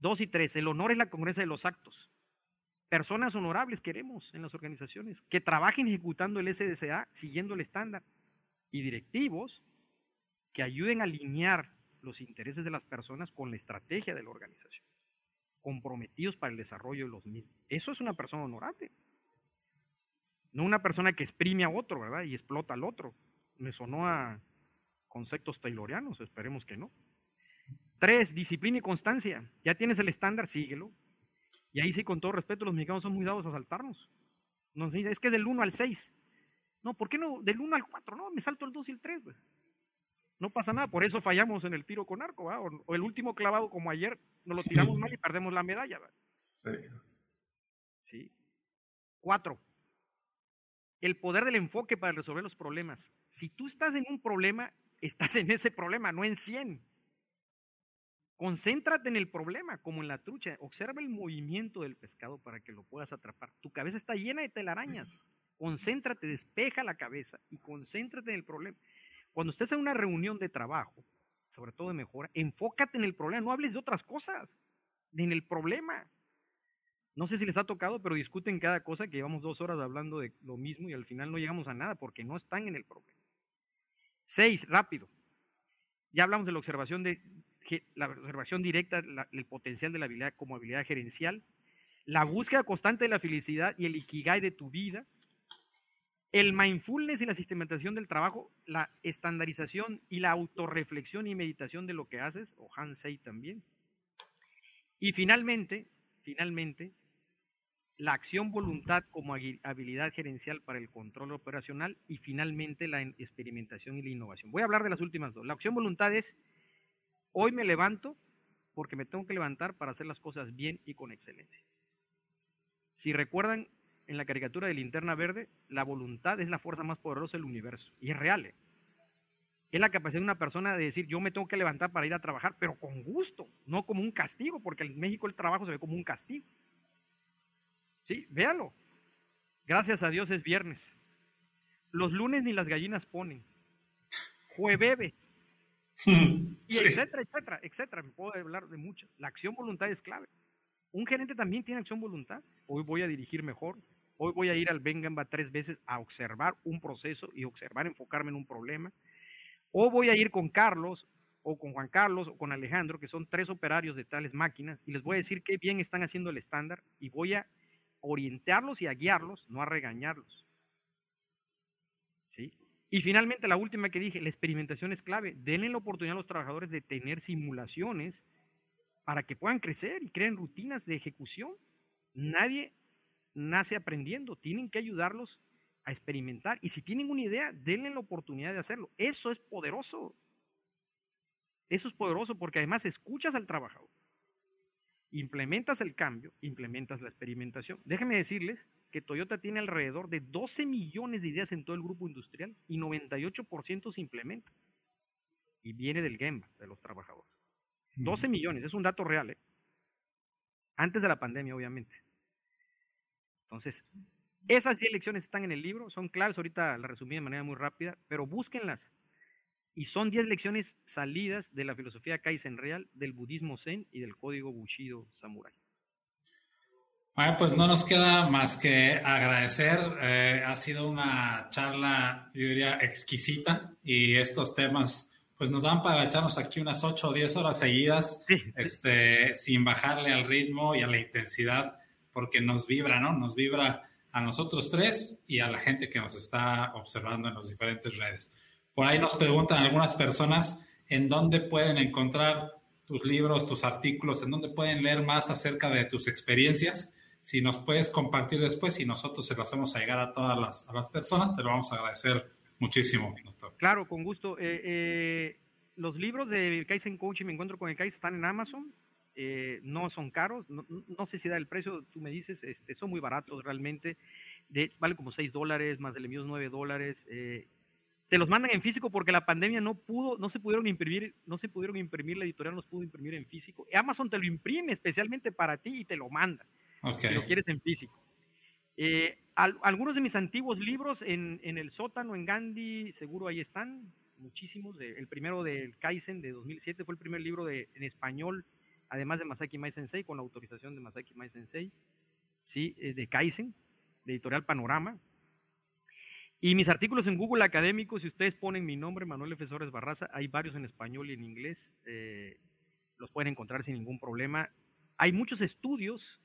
dos y tres, el honor es la congruencia de los actos. Personas honorables queremos en las organizaciones, que trabajen ejecutando el SDCA, siguiendo el estándar. Y directivos que ayuden a alinear los intereses de las personas con la estrategia de la organización, comprometidos para el desarrollo de los mismos. Eso es una persona honorable. No una persona que exprime a otro, ¿verdad? Y explota al otro. Me sonó a, conceptos taylorianos, esperemos que no. Tres, disciplina y constancia. Ya tienes el estándar, síguelo. Y ahí sí, con todo respeto, los mexicanos son muy dados a saltarnos. Nos es que del 1 al 6. No, ¿por qué no del 1 al 4? No, me salto el 2 y el 3. No pasa nada, por eso fallamos en el tiro con arco. O, o, el último clavado como ayer, nos lo tiramos mal y perdemos la medalla. ¿va? Sí. Sí. Cuatro, el poder del enfoque para resolver los problemas. Si tú estás en un problema, estás en ese problema, no en 100. Concéntrate en el problema, como en la trucha. Observa el movimiento del pescado para que lo puedas atrapar. Tu cabeza está llena de telarañas. Concéntrate, despeja la cabeza y concéntrate en el problema. Cuando estés en una reunión de trabajo, sobre todo de mejora, enfócate en el problema. No hables de otras cosas, en el problema. No sé si les ha tocado, pero discuten cada cosa que llevamos dos horas hablando de lo mismo y al final no llegamos a nada porque no están en el problema. Seis, rápido. Ya hablamos de la observación, de, la observación directa, el potencial de la habilidad como habilidad gerencial, la búsqueda constante de la felicidad y el ikigai de tu vida, el mindfulness y la sistematización del trabajo, la estandarización y la autorreflexión y meditación de lo que haces, o Hansei también. Y finalmente, finalmente, la acción voluntad como habilidad gerencial para el control operacional y finalmente la experimentación y la innovación. Voy a hablar de las últimas dos. La acción voluntad es, hoy me levanto porque me tengo que levantar para hacer las cosas bien y con excelencia. Si recuerdan en la caricatura de linterna verde, la voluntad es la fuerza más poderosa del universo y es real. ¿eh? Es la capacidad de una persona de decir, yo me tengo que levantar para ir a trabajar, pero con gusto, no como un castigo, porque en México el trabajo se ve como un castigo. Sí, véalo. Gracias a Dios es viernes. Los lunes ni las gallinas ponen. Jueves. y etcétera, etcétera, etcétera. Me puedo hablar de muchas. La acción voluntad es clave. Un gerente también tiene acción voluntad. Hoy voy a dirigir mejor. Hoy voy a ir al Bengamba tres veces a observar un proceso y observar, enfocarme en un problema. O voy a ir con Carlos o con Juan Carlos o con Alejandro, que son tres operarios de tales máquinas, y les voy a decir qué bien están haciendo el estándar y voy a orientarlos y a guiarlos, no a regañarlos. ¿Sí? Y finalmente, la última que dije, la experimentación es clave. Denle la oportunidad a los trabajadores de tener simulaciones para que puedan crecer y creen rutinas de ejecución. Nadie nace aprendiendo, tienen que ayudarlos a experimentar. Y si tienen una idea, denle la oportunidad de hacerlo. Eso es poderoso. Eso es poderoso porque además escuchas al trabajador implementas el cambio, implementas la experimentación. Déjenme decirles que Toyota tiene alrededor de 12 millones de ideas en todo el grupo industrial y 98% se implementa. Y viene del Gemba, de los trabajadores. 12 millones, es un dato real. ¿eh? Antes de la pandemia, obviamente. Entonces, esas 10 lecciones están en el libro, son claves, ahorita las resumí de manera muy rápida, pero búsquenlas. Y son 10 lecciones salidas de la filosofía Kaizen real, del budismo zen y del código Bushido Samurai. Bueno, pues no nos queda más que agradecer. Eh, ha sido una charla, yo diría, exquisita y estos temas pues nos dan para echarnos aquí unas 8 o 10 horas seguidas, este, sin bajarle al ritmo y a la intensidad, porque nos vibra, ¿no? Nos vibra a nosotros tres y a la gente que nos está observando en las diferentes redes. Por ahí nos preguntan algunas personas en dónde pueden encontrar tus libros, tus artículos, en dónde pueden leer más acerca de tus experiencias. Si nos puedes compartir después y nosotros se lo hacemos a llegar a todas las, a las personas, te lo vamos a agradecer muchísimo, doctor. Claro, con gusto. Eh, eh, los libros de Kaizen Coaching, me encuentro con el Kaizen, están en Amazon. Eh, no son caros, no, sé si da el precio, tú me dices, este, son muy baratos realmente, de, vale como 6 dólares, más el envío 9 dólares. Te los mandan en físico porque la pandemia no pudo, no se pudieron imprimir, no se pudieron imprimir, la editorial nos pudo imprimir en físico. Amazon te lo imprime especialmente para ti y te lo manda, si lo quieres en físico. Eh, algunos de mis antiguos libros en, el sótano, en Gandhi, seguro ahí están, muchísimos. el primero del Kaizen de 2007 fue el primer libro de, en español, además de Masaki Mai Sensei, con la autorización de Masaki Mai Sensei, ¿sí? Eh, de Kaizen, de editorial Panorama. Y mis artículos en Google Académico, si ustedes ponen mi nombre, Manuel F. Barraza, hay varios en español y en inglés, eh, los pueden encontrar sin ningún problema. Hay muchos estudios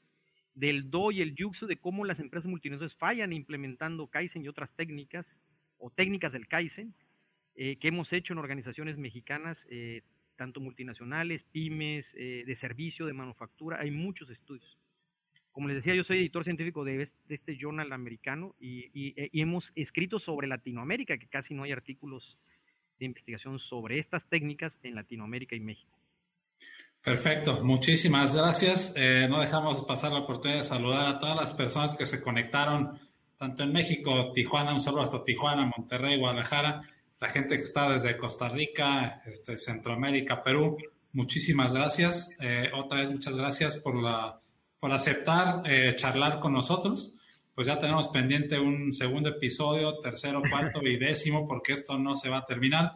del Do y el Yuxu de cómo las empresas multinacionales fallan implementando Kaizen y otras técnicas o técnicas del Kaizen eh, que hemos hecho en organizaciones mexicanas, eh, tanto multinacionales, pymes, de servicio, de manufactura. Hay muchos estudios. Como les decía, yo soy editor científico de este, journal americano y, y hemos escrito sobre Latinoamérica, que casi no hay artículos de investigación sobre estas técnicas en Latinoamérica y México. Perfecto, muchísimas gracias. Eh, no dejamos pasar la oportunidad de saludar a todas las personas que se conectaron, tanto en México, Tijuana, un saludo hasta Tijuana, Monterrey, Guadalajara, la gente que está desde Costa Rica, este, Centroamérica, Perú. Muchísimas gracias. Eh, otra vez, muchas gracias por, la, por aceptar eh, charlar con nosotros. Pues ya tenemos pendiente un segundo episodio, tercero, cuarto y décimo, porque esto no se va a terminar.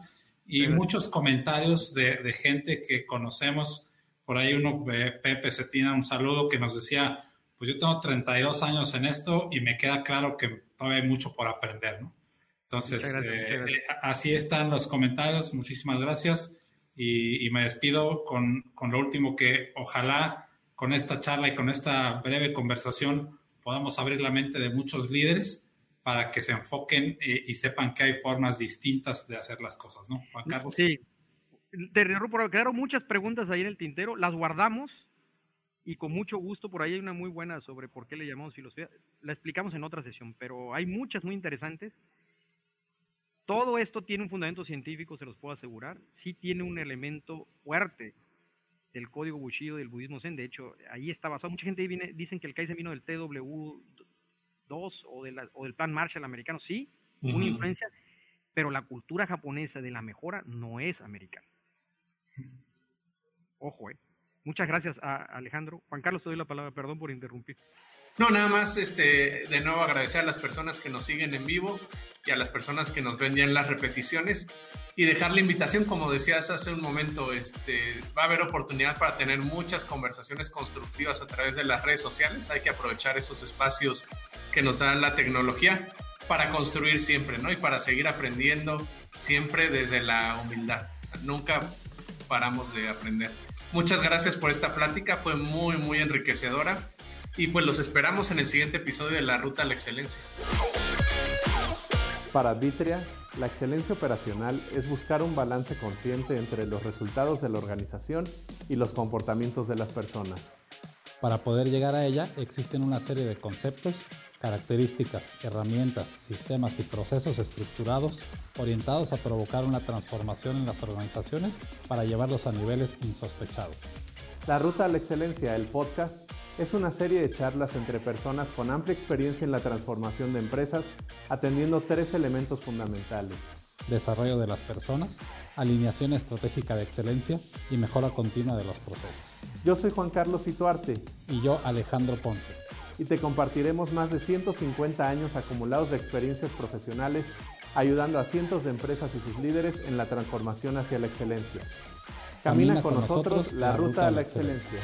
Y muchos comentarios de, de gente que conocemos por ahí uno, Pepe Cetina, un saludo que nos decía, pues yo tengo 32 años en esto y me queda claro que todavía hay mucho por aprender, ¿no? Entonces, eh, eh, así están los comentarios. Muchísimas gracias. Y, me despido con, con, lo último que ojalá con esta charla y con esta breve conversación podamos abrir la mente de muchos líderes para que se enfoquen eh, y sepan que hay formas distintas de hacer las cosas, ¿no? Juan Carlos. Sí, te quedaron muchas preguntas ahí en el tintero, las guardamos y con mucho gusto, por ahí hay una muy buena sobre por qué le llamamos filosofía, la explicamos en otra sesión, pero hay muchas muy interesantes. Todo esto tiene un fundamento científico, se los puedo asegurar, sí tiene un elemento fuerte del código Bushido del budismo Zen, de hecho, ahí está basado, mucha gente viene, dicen que el Kaizen vino del TW2 o, o del plan Marshall americano, sí, una influencia, pero la cultura japonesa de la mejora no es americana. Ojo, eh. Muchas gracias, a Alejandro. Juan Carlos, te doy la palabra, perdón por interrumpir. No, nada más, este, de nuevo agradecer a las personas que nos siguen en vivo y a las personas que nos ven ya en las repeticiones y dejar la invitación, como decías hace un momento, este, va a haber oportunidad para tener muchas conversaciones constructivas a través de las redes sociales. Hay que aprovechar esos espacios que nos da la tecnología para construir siempre, ¿no? Y para seguir aprendiendo siempre desde la humildad. Nunca paramos de aprender. Muchas gracias por esta plática, fue muy, muy enriquecedora y pues los esperamos en el siguiente episodio de La Ruta a la Excelencia. Para Vitria, la excelencia operacional es buscar un balance consciente entre los resultados de la organización y los comportamientos de las personas. Para poder llegar a ella existen una serie de conceptos características, herramientas, sistemas y procesos estructurados orientados a provocar una transformación en las organizaciones para llevarlos a niveles insospechados. La Ruta a la Excelencia, el podcast, es una serie de charlas entre personas con amplia experiencia en la transformación de empresas, atendiendo tres elementos fundamentales. Desarrollo de las personas, alineación estratégica de excelencia y mejora continua de los procesos. Yo soy Juan Carlos Ituarte. Y yo Alejandro Ponce. y te compartiremos más de 150 años acumulados de experiencias profesionales ayudando a cientos de empresas y sus líderes en la transformación hacia la excelencia. Camina, con, nosotros, la ruta a la excelencia.